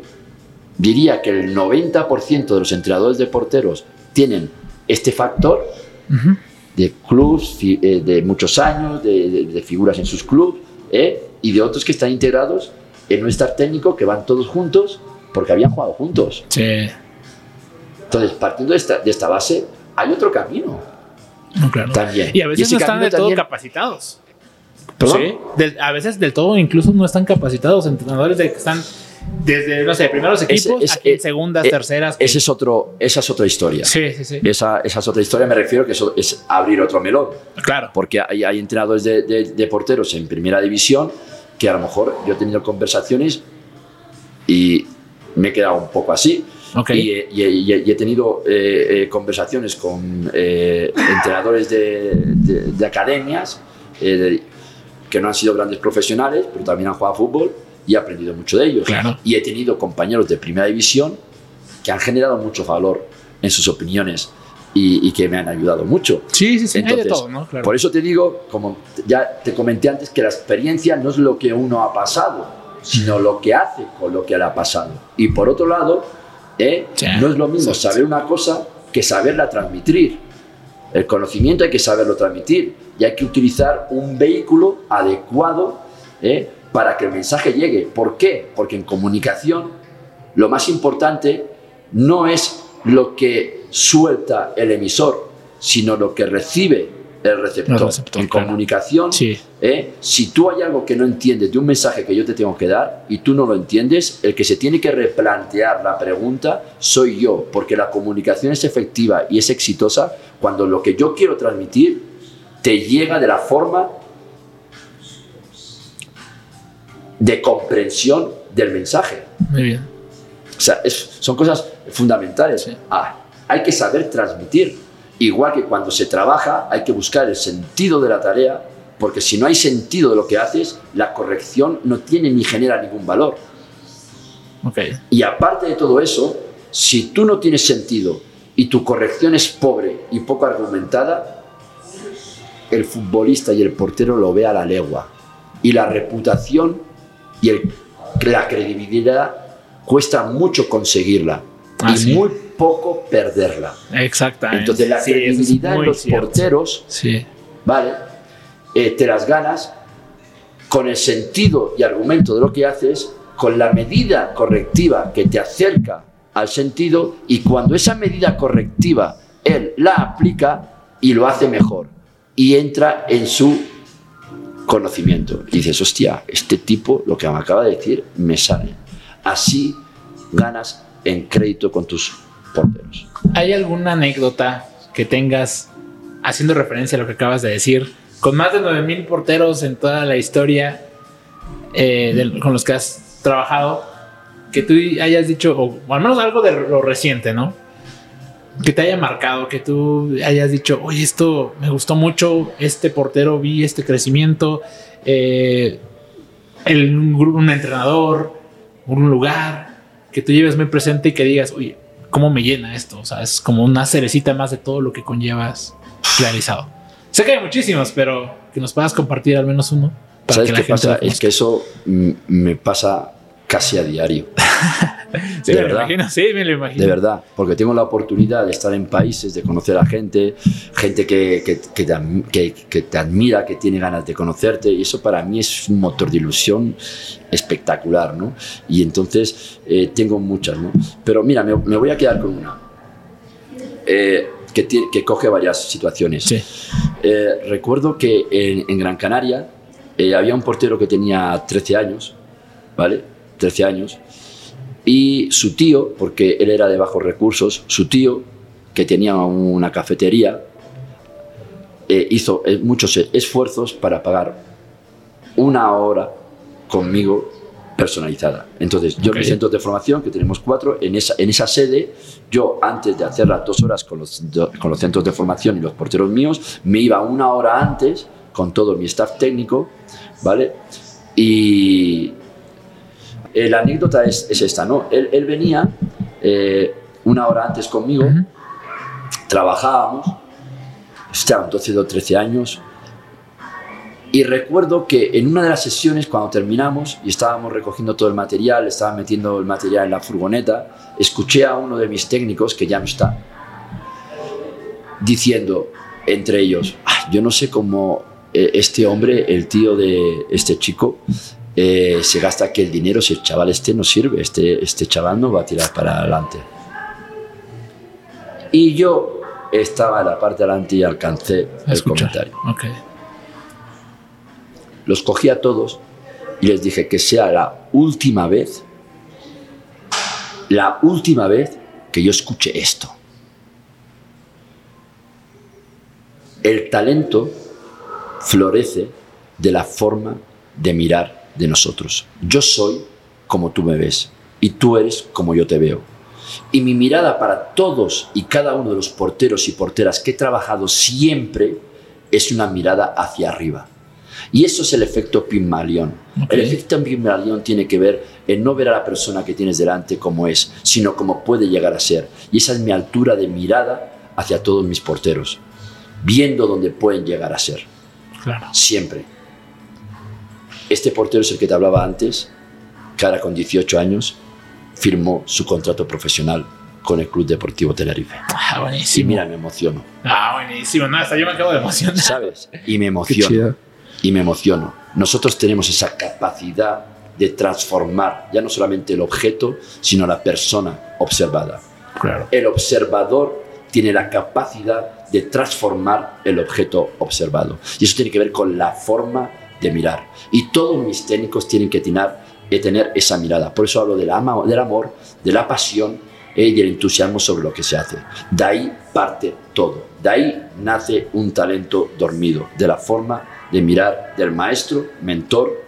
diría que el 90% de los entrenadores de porteros tienen este factor Ujú. De clubs eh, de muchos años, de, de- de figuras en sus clubs, ¿eh? y de otros que están integrados en un staff técnico que van todos juntos porque habían jugado juntos. Sí. Entonces, partiendo de esta, de esta base, hay otro camino No, claro. también. Y a veces ese no están del todo también- capacitados. ¿Perdón? Sí. Del- a veces del todo incluso no están capacitados. Entrenadores de que están desde, no sé, primeros equipos, ese- aquí en eh, segundas, eh, terceras. que- Ese es otro, esa es otra historia. Sí, sí, sí. Esa, esa es otra historia, me refiero que eso es abrir otro melón. Claro. Porque hay, hay entrenadores de, de- de porteros en primera división que a lo mejor yo he tenido conversaciones y me he quedado un poco así. Ok. Y, he- y y y he tenido eh, eh, conversaciones con eh, entrenadores de, de- de academias eh, que no han sido grandes profesionales, pero también han jugado a fútbol y he aprendido mucho de ellos. Claro. Y he tenido compañeros de primera división que han generado mucho valor en sus opiniones y, y que me han ayudado mucho. Sí, sí, sí. hay de Entonces, todo, ¿no? Claro. Por eso te digo, como ya te comenté antes, que la experiencia no es lo que uno ha pasado, sino lo que hace con lo que le ha pasado. Y por otro lado, ¿eh? Sí, no es lo mismo saber una cosa que saberla transmitir. El conocimiento hay que saberlo transmitir y hay que utilizar un vehículo adecuado ¿eh? Para que el mensaje llegue. ¿Por qué? Porque en comunicación lo más importante no es lo que suelta el emisor, sino lo que recibe el receptor, El receptor, en claro. comunicación. Sí. ¿eh? Si tú hay algo que no entiendes de un mensaje que yo te tengo que dar y tú no lo entiendes, el que se tiene que replantear la pregunta soy yo, porque la comunicación es efectiva y es exitosa cuando lo que yo quiero transmitir te llega de la forma de comprensión del mensaje. Muy bien. O sea, es- son cosas fundamentales. Sí. Ah, hay que saber transmitir. Igual que cuando se trabaja, hay que buscar el sentido de la tarea, porque si no hay sentido de lo que haces, la corrección no tiene ni genera ningún valor. Ok. Y aparte de todo eso, si tú no tienes sentido y tu corrección es pobre y poco argumentada, el futbolista y el portero lo ve a la legua. Y la reputación y el- la credibilidad cuesta mucho conseguirla Ah, y sí. muy poco perderla. Exactamente. Entonces la Sí, es credibilidad en muy los cierto. porteros Sí. ¿vale? Eh, te las ganas con el sentido y argumento de lo que haces, con la medida correctiva que te acerca al sentido y cuando esa medida correctiva él la aplica y lo hace mejor y entra en su conocimiento. Y dices, hostia, este tipo lo que me acaba de decir me sale. Así ganas en crédito con tus porteros. ¿Hay alguna anécdota que tengas haciendo referencia a lo que acabas de decir? Con más de 9000 porteros en toda la historia eh, con los que has trabajado, que tú hayas dicho, o, o al menos algo de lo reciente, ¿no? Que te haya marcado, que tú hayas dicho, oye, esto me gustó mucho, este portero vi este crecimiento, eh, el, un, entrenador, un lugar, que tú lleves muy presente y que digas, oye, ¿cómo me llena esto? O sea, es como una cerecita más de todo lo que conllevas realizado. Sé que hay muchísimos, pero que nos puedas compartir al menos uno. Para ¿Sabes que la qué gente pasa? Es que eso me pasa casi a diario. Sí, de me lo verdad. imagino, sí, me lo imagino. De verdad, porque tengo la oportunidad de estar en países, de conocer a gente, gente que, que, que te, adm- que- que te admira, que tiene ganas de conocerte, y eso para mí es un motor de ilusión espectacular, ¿no? Y entonces eh, tengo muchas, ¿no? Pero mira, me, me voy a quedar con una, eh, que, que coge varias situaciones. Sí. Eh, recuerdo que en, en Gran Canaria eh, había un portero que tenía 13 años, ¿vale? 13 años. Y su tío, porque él era de bajos recursos, su tío, que tenía una cafetería, eh, hizo eh, muchos esfuerzos para pagar una hora conmigo personalizada. Entonces, yo en Ok. mi centro de formación, que tenemos cuatro, en esa, en esa sede, yo antes de hacer las dos horas con los, con los centros de formación y los porteros míos, me iba una hora antes con todo mi staff técnico, ¿vale? Y eh, la anécdota es, es esta, ¿no? Él, él venía eh, una hora antes conmigo, Ujú. trabajábamos, estaba entonces de 13 años, y recuerdo que en una de las sesiones, cuando terminamos y estábamos recogiendo todo el material, estaba metiendo el material en la furgoneta, escuché a uno de mis técnicos, que ya no está, diciendo entre ellos, "Ah, yo no sé cómo eh, este hombre, el tío de este chico, eh, se gasta aquí el dinero si el chaval este no sirve, este, este chaval no va a tirar para adelante. Y yo estaba en la parte de adelante y alcancé el Escuchar. comentario. Los cogí a todos y les dije que sea la última vez, la última vez que yo escuche esto. El talento florece de la forma de mirar de nosotros. Yo soy como tú me ves y tú eres como yo te veo. Y mi mirada para todos y cada uno de los porteros y porteras que he trabajado siempre es una mirada hacia arriba. Y eso es el efecto Pygmalion. Ok. El efecto Pygmalion tiene que ver en no ver a la persona que tienes delante como es, sino como puede llegar a ser. Y esa es mi altura de mirada hacia todos mis porteros, viendo dónde pueden llegar a ser Claro. siempre. Este portero es el que te hablaba antes, que ahora con 18 años firmó su contrato profesional con el Club Deportivo Tenerife. Ah, Y buenísimo. mira, me emociono, Ah, buenísimo. No, hasta yo me acabo de emocionar. ¿sabes? Y me emociono. Y me emociono. Nosotros tenemos esa capacidad de transformar ya no solamente el objeto, sino la persona observada. Claro. El observador tiene la capacidad de transformar el objeto observado. Y eso tiene que ver con la forma de mirar. Y todos mis técnicos tienen que tener, eh, tener esa mirada. Por eso hablo del, ama, del amor, de la pasión eh, y el entusiasmo sobre lo que se hace. De ahí parte todo. De ahí nace un talento dormido, de la forma de mirar del maestro, mentor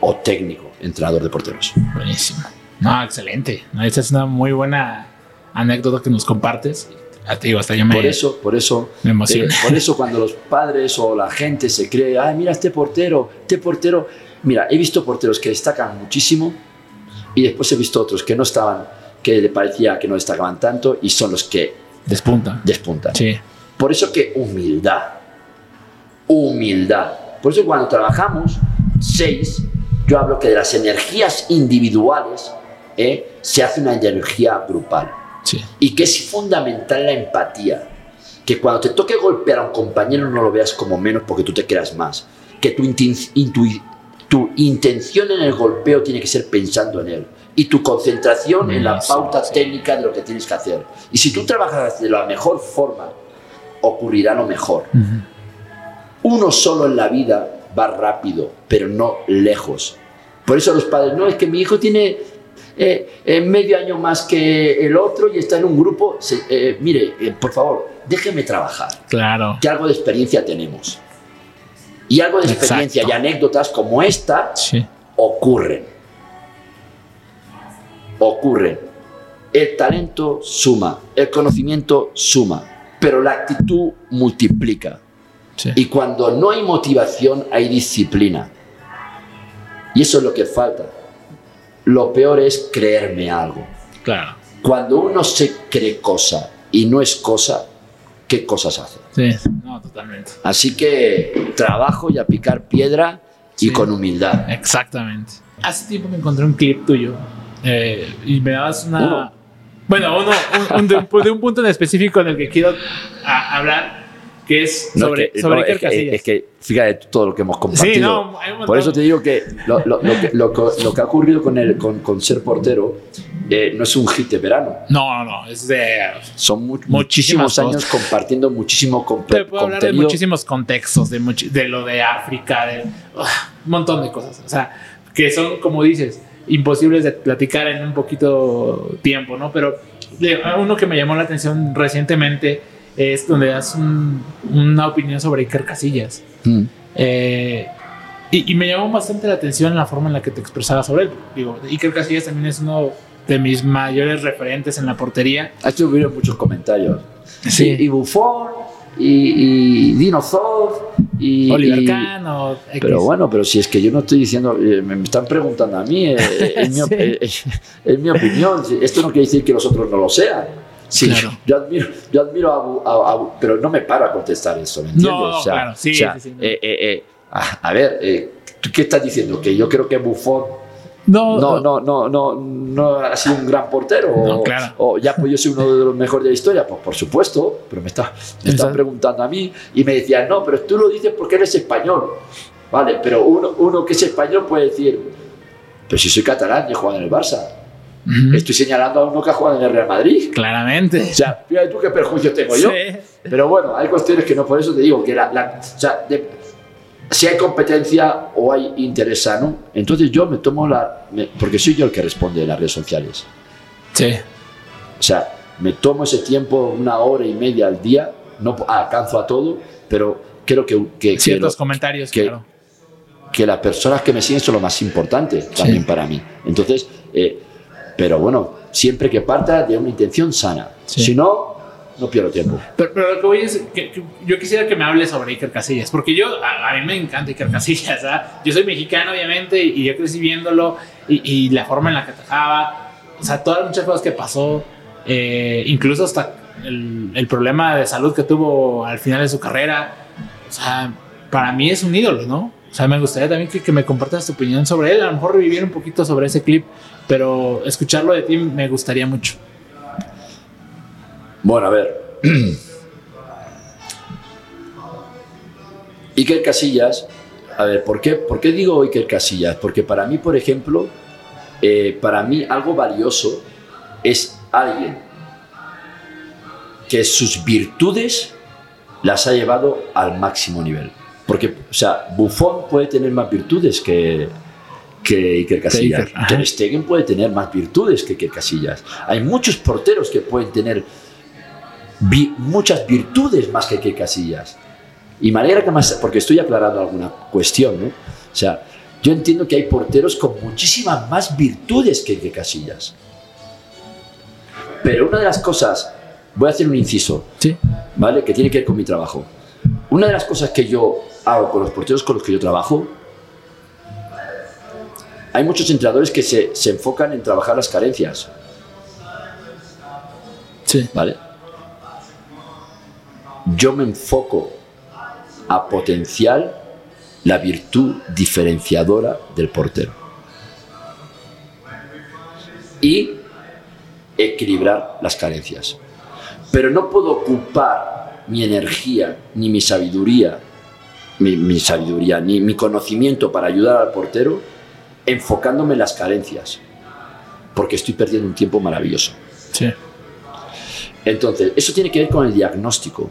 o técnico, entrenador de porteros. Buenísimo. No, excelente. Esa es una muy buena anécdota que nos compartes. Te digo, hasta yo me, por eso, por eso, me eh, por eso cuando los padres o la gente se cree, ay, mira este portero, este portero. Mira, he visto porteros que destacan muchísimo y después he visto otros que no estaban, que le parecía que no destacaban tanto y son los que Despunta. despuntan. Sí. Por eso que humildad, humildad. Por eso cuando trabajamos seis, yo hablo que de las energías individuales eh, se hace una energía grupal. Sí. Y que es fundamental la empatía. Que cuando te toque golpear a un compañero no lo veas como menos porque tú te creas más. Que tu, intu- tu intención en el golpeo tiene que ser pensando en él. Y tu concentración en la pauta sí. técnica de lo que tienes que hacer. Y si tú trabajas de la mejor forma, ocurrirá lo mejor. Uno solo en la vida va rápido, pero no lejos. Por eso los padres, no, es que mi hijo tiene eh, medio año más que el otro y está en un grupo. Se- eh, mire, eh, por favor, déjeme trabajar, Claro. que algo de experiencia tenemos. Y algo de experiencia y anécdotas como esta Sí. ocurren. Ocurren. El talento suma, el conocimiento suma, pero la actitud multiplica. Sí. Y cuando no hay motivación, hay disciplina. Y eso es lo que falta. Lo peor es creerme algo. Claro. Cuando uno se cree cosa y no es cosa, ¿qué cosas hace? Sí. No, totalmente. Así que trabajo y a picar piedra y Sí. con humildad. Exactamente. Hace tiempo que encontré un clip tuyo eh, y me dabas una. Uno. Bueno, uno, un- un- de, un, de un punto en específico en el que quiero a- hablar, que es No, sobre, es que- sobre no, Iker es que- Casillas. es que fíjate todo lo que hemos compartido. Sí, no. Por eso te digo que lo, lo- lo que, lo que- ha ocurrido con, el, con, con ser portero eh, no es un hit de verano. No, no, no, es de. Son mu- muchísimos cosas. años compartiendo muchísimo comp- Te puedo hablar de contenido. muchísimos contextos, de, muchi- de lo de África, de ugh, un montón de cosas. O sea, que son, como dices, imposibles de platicar en un poquito tiempo, ¿no? Pero de- uno que me llamó la atención recientemente es donde das un- una opinión sobre Iker Casillas. Mm. Eh, y, y me llamó bastante la atención la forma en la que te expresabas sobre él. Digo, Iker Casillas también es uno de mis mayores referentes en la portería. Ha tenido muchos comentarios. Sí. Y, y Buffon, y, y Dino Zoff, y. Oliver Kahn o X. Pero bueno, pero si es que yo no estoy diciendo, eh, me están preguntando a mí, eh, es, mi, Sí. eh, eh, mi opinión. Esto no quiere decir que los otros no lo sean. Sí, Claro. yo admiro, yo admiro a, a- a pero no me paro a contestar eso, ¿me entiendes? No, claro, sí, o sea, sí, sí, eh, eh, eh, a, ver, eh, ¿tú ¿qué estás diciendo? Que yo creo que Buffon No, no, no, no, no, no ha sido un gran portero. No, o, claro. o ya pues yo soy uno de los mejores de la historia. Pues por supuesto, pero me está, me están preguntando a mí y me decían, no, pero tú lo dices porque eres español. Vale, pero uno, uno que es español puede decir, pero si soy catalán y he jugado en el Barça. Ujú. Estoy señalando a uno que ha jugado en el Real Madrid. Claramente. O sea, fíjate tú qué perjuicio tengo yo. Sí. Pero bueno, hay cuestiones que no, por eso te digo que la, la- o sea, de- si hay competencia o hay interés sano, entonces yo me tomo la. me- porque soy yo el que responde en las redes sociales. Sí. O sea, me tomo ese tiempo, una hora y media al día, no alcanzo a todo, pero creo que, que, que, Ciertos lo- comentarios, que- claro. que las personas que me siguen son lo más importante también para mí. Entonces, eh, pero bueno, siempre que parta de una intención sana. Sí. Si no, no pierdo tiempo. Pero, pero lo que voy es que, que yo quisiera que me hables sobre Iker Casillas, porque yo, a, a mí me encanta Iker Casillas, ¿ah? Yo soy mexicano, obviamente, y yo crecí viéndolo, y, y la forma en la que atajaba, o sea, todas muchas cosas que pasó, eh, incluso hasta el, el problema de salud que tuvo al final de su carrera, o sea, para mí es un ídolo, ¿no? O sea, me gustaría también que, me compartas tu opinión sobre él, a lo mejor revivir un poquito sobre ese clip, pero escucharlo de ti me gustaría mucho. Bueno, a ver. Iker Casillas, a ver, ¿por qué, ¿por qué digo Iker Casillas? Porque para mí, por ejemplo, eh, para mí algo valioso es alguien que sus virtudes las ha llevado al máximo nivel. Porque, o sea, Buffon puede tener más virtudes que, que Iker Casillas. Iker. Ter Stegen puede tener más virtudes que Iker Casillas. Hay muchos porteros que pueden tener vi- muchas virtudes más que Iker Casillas. Y me alegra que más, porque estoy aclarando alguna cuestión, ¿no? O sea, yo entiendo que hay porteros con muchísimas más virtudes que Iker Casillas. Pero una de las cosas, voy a hacer un inciso, Sí. ¿vale? Que tiene que ver con mi trabajo. Una de las cosas que yo hago con los porteros con los que yo trabajo, hay muchos entrenadores que se, se enfocan en trabajar las carencias, Sí. ¿vale? Yo me enfoco a potenciar la virtud diferenciadora del portero y equilibrar las carencias. Pero no puedo ocupar mi energía ni mi sabiduría, mi, mi sabiduría, ni mi conocimiento para ayudar al portero enfocándome en las carencias, porque estoy perdiendo un tiempo maravilloso. Sí. Entonces, eso tiene que ver con el diagnóstico.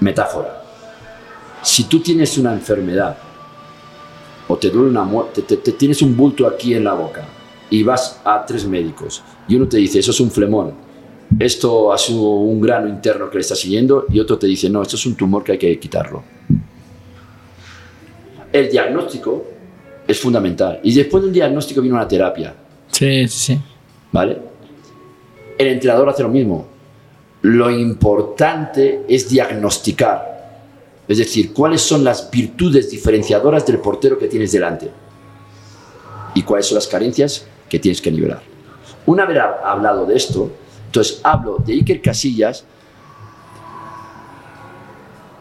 Metáfora. Si tú tienes una enfermedad o te duele una muerte, te, te- tienes un bulto aquí en la boca y vas a tres médicos y uno te dice, eso es un flemón, esto ha sido un grano interno que le está siguiendo y otro te dice, no, esto es un tumor que hay que quitarlo. El diagnóstico es fundamental y después de un diagnóstico viene una terapia. Sí, sí, sí. ¿vale? El entrenador hace lo mismo. Lo importante es diagnosticar, es decir, cuáles son las virtudes diferenciadoras del portero que tienes delante y cuáles son las carencias que tienes que nivelar. Una vez ha- hablado de esto, entonces hablo de Iker Casillas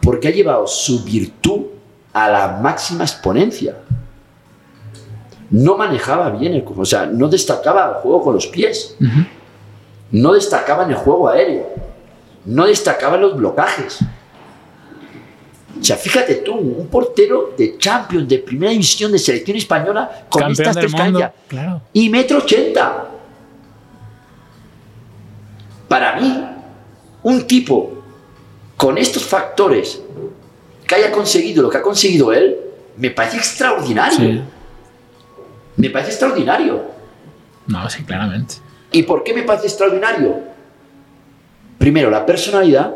porque ha llevado su virtud a la máxima exponencia. No manejaba bien el o sea, no destacaba el juego con los pies no destacaba en el juego aéreo, no destacaba en los blocajes. O sea, fíjate tú, un portero de Champions, de primera división de selección española, con Campeón estas tres Claro. y metro ochenta. Para mí, un tipo con estos factores que haya conseguido lo que ha conseguido él, me parece extraordinario. Sí. Me parece extraordinario. No, sí, claramente. ¿Y por qué me parece extraordinario? Primero, la personalidad.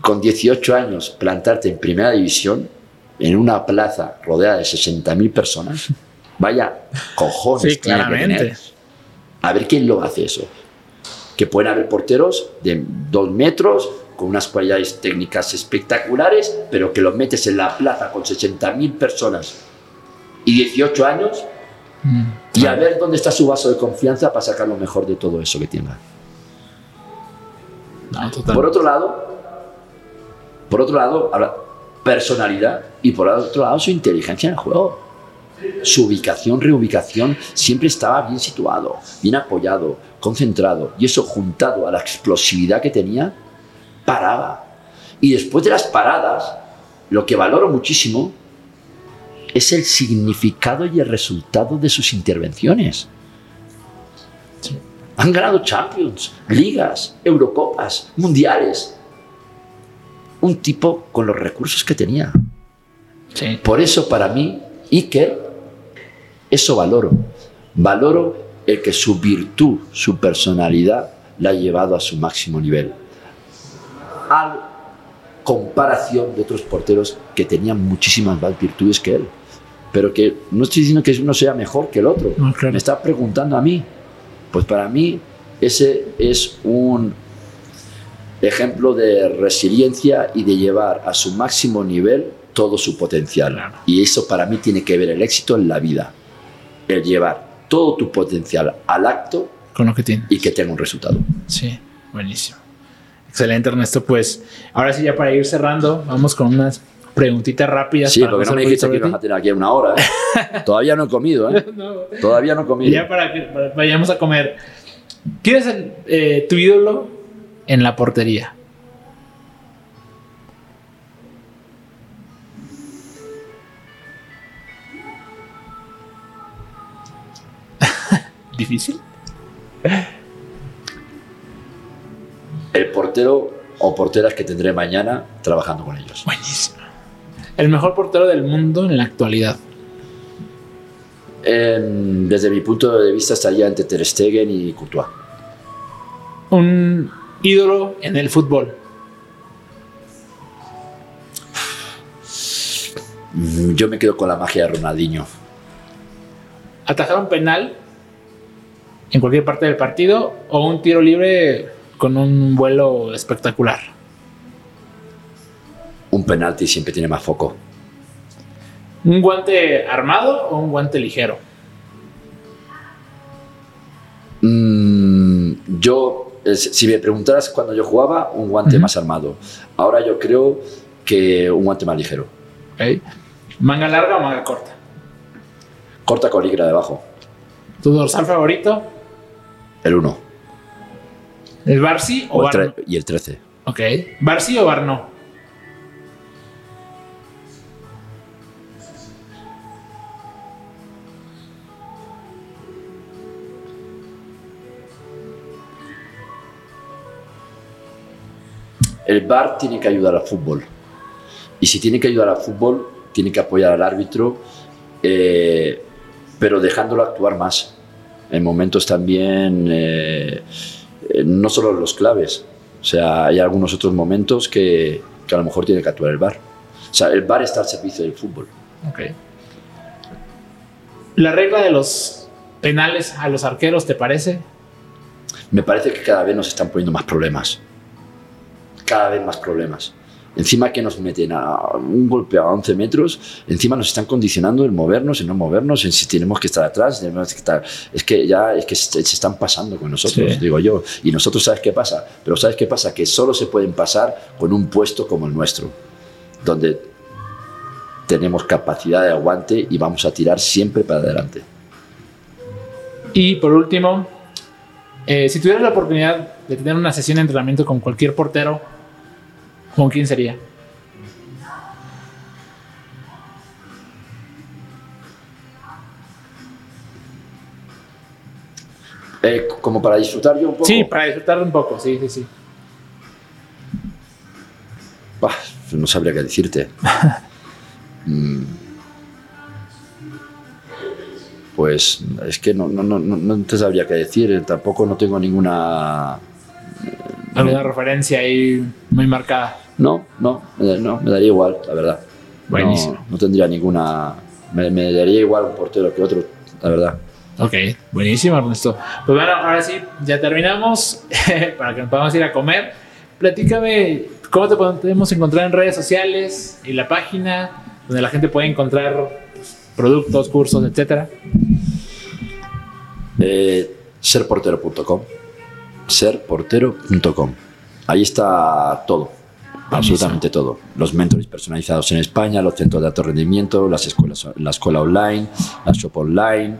Con 18 años, plantarte en primera división, en una plaza rodeada de 60.000 personas. Vaya cojones. Sí, que claramente. tener. A ver quién lo hace eso. Que pueden haber porteros de dos metros, con unas cualidades técnicas espectaculares, pero que los metes en la plaza con 60.000 personas y 18 años Mm. y a ver dónde está su vaso de confianza para sacar lo mejor de todo eso que tenga. No. Por otro lado, por otro lado, habla personalidad y por otro lado su inteligencia en el juego. Su ubicación, reubicación, siempre estaba bien situado, bien apoyado, concentrado. Y eso juntado a la explosividad que tenía, paraba. Y después de las paradas, lo que valoro muchísimo es el significado y el resultado de sus intervenciones. Sí. Han ganado Champions, ligas, Eurocopas, mundiales. Un tipo con los recursos que tenía. Sí. Por eso para mí, Iker, eso valoro. Valoro el que su virtud, su personalidad, la ha llevado a su máximo nivel. A comparación de otros porteros que tenían muchísimas más virtudes que él. Pero que no estoy diciendo que uno sea mejor que el otro. No, claro. Me está preguntando a mí. Pues para mí ese es un ejemplo de resiliencia y de llevar a su máximo nivel todo su potencial. Claro. Y eso para mí tiene que ver el éxito en la vida. El llevar todo tu potencial al acto Con lo que tiene. y que tenga un resultado. Sí, buenísimo. Excelente, Ernesto. Pues ahora sí, ya para ir cerrando, vamos con unas preguntitas rápidas. Sí, para porque no me dijiste que ibas a tener aquí una hora. ¿eh? Todavía no he comido, ¿eh? No. Todavía no he comido. ya para que para- vayamos a comer. ¿Quién es el, eh, tu ídolo en la portería? ¿Difícil? el portero o porteras que tendré mañana trabajando con ellos. Buenísimo. El mejor portero del mundo en la actualidad. En- desde mi punto de vista estaría entre Ter Stegen y Courtois. Un ídolo en el fútbol. Mm, Yo me quedo con la magia de Ronaldinho. Atajar un penal en cualquier parte del partido o un tiro libre con un vuelo espectacular. Un penalti siempre tiene más foco. ¿Un guante armado o un guante ligero? Mm, yo, si me preguntaras cuando yo jugaba, un guante más armado. Ahora yo creo que un guante más ligero. ¿Manga larga o manga corta? Corta con ligra debajo. ¿Tu dorsal favorito? El 1 ¿El Barsi o, tre- y el 13. Ok. ¿Barsi o Barno? El VAR tiene que ayudar al fútbol. Y si tiene que ayudar al fútbol, tiene que apoyar al árbitro, eh, pero dejándolo actuar más. En momentos también, eh, eh, no solo los claves. O sea, hay algunos otros momentos que, que a lo mejor tiene que actuar el VAR. O sea, el VAR está al servicio del fútbol. Ok. ¿La regla de los penales a los arqueros te parece? Me parece que cada vez nos están poniendo más problemas. Cada vez más problemas. Encima que nos meten a un golpe a 11 metros, encima nos están condicionando el movernos, el no movernos, en si tenemos que estar atrás, tenemos que estar... Es que ya es que se, se están pasando con nosotros, Sí. digo yo. Y nosotros, ¿sabes qué pasa? Pero ¿sabes qué pasa? Que solo se pueden pasar con un puesto como el nuestro, donde tenemos capacidad de aguante y vamos a tirar siempre para adelante. Y por último, eh, si tuvieras la oportunidad de tener una sesión de entrenamiento con cualquier portero, ¿con quién sería? Eh, como para disfrutar yo un poco. Sí, para disfrutar un poco, sí, sí, sí. Bah, no sabría qué decirte. Mm. Pues es que no, no, no, no te sabría qué decir. Tampoco no tengo ninguna. Alguna referencia ahí muy marcada. No, no, me- no, me daría igual, la verdad. Buenísimo. No, tendría ninguna. Me, me daría igual un portero que otro, la verdad. Ok, buenísimo, Ernesto. Pues bueno, ahora sí, ya terminamos. para que nos podamos ir a comer. Platícame cómo te podemos encontrar en redes sociales y la página donde la gente puede encontrar pues, productos, cursos, etcétera. Eh, serportero.com. Serportero.com. Ahí está todo. Absolutamente todo. Los mentores personalizados en España, los centros de alto rendimiento, las escuelas, la escuela online, la shop online,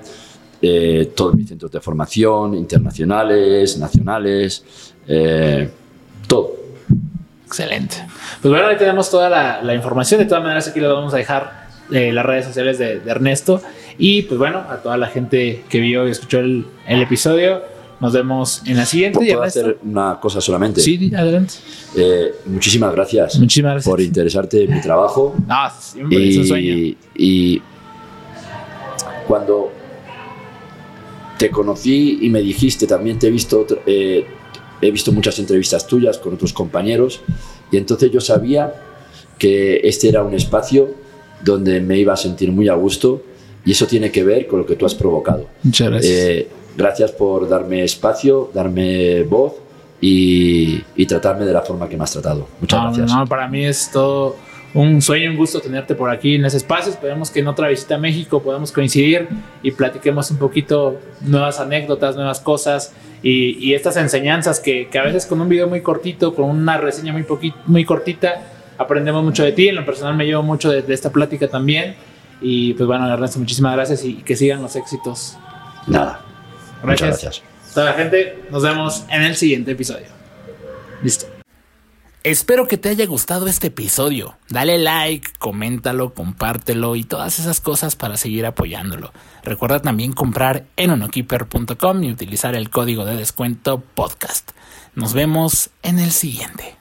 eh, todos mis centros de formación, internacionales, nacionales, eh, todo. Excelente. Pues bueno, ahí tenemos toda la, la información. De todas maneras, aquí le vamos a dejar eh, las redes sociales de, de Ernesto. Y pues bueno, a toda la gente que vio y escuchó el, el episodio, nos vemos en la siguiente. Y ¿Puedo hacer una cosa solamente? sí, adelante. Eh, muchísimas gracias Muchísimas gracias. por interesarte en mi trabajo. No, siempre es un sueño. Y, y cuando te conocí y me dijiste, también te he visto, eh, he visto muchas entrevistas tuyas con otros compañeros, y entonces yo sabía que este era un espacio donde me iba a sentir muy a gusto, y eso tiene que ver con lo que tú has provocado. Muchas gracias. Eh, gracias por darme espacio, darme voz y, y tratarme de la forma que me has tratado. Muchas No, gracias. no, para mí es todo un sueño, un gusto tenerte por aquí en ese espacio. Esperemos que en otra visita a México podamos coincidir y platiquemos un poquito nuevas anécdotas, nuevas cosas y, y estas enseñanzas que, que a veces con un video muy cortito, con una reseña muy, muy cortita, aprendemos mucho de ti. En lo personal me llevo mucho de, de esta plática también. Y pues bueno, Ernesto, muchísimas gracias y que sigan los éxitos. Nada. Gracias. Muchas gracias. Toda la gente, nos vemos en el siguiente episodio. Listo. Espero que te haya gustado este episodio. Dale like, coméntalo, compártelo y todas esas cosas para seguir apoyándolo. Recuerda también comprar en unokeeper.com y utilizar el código de descuento podcast. Nos vemos en el siguiente.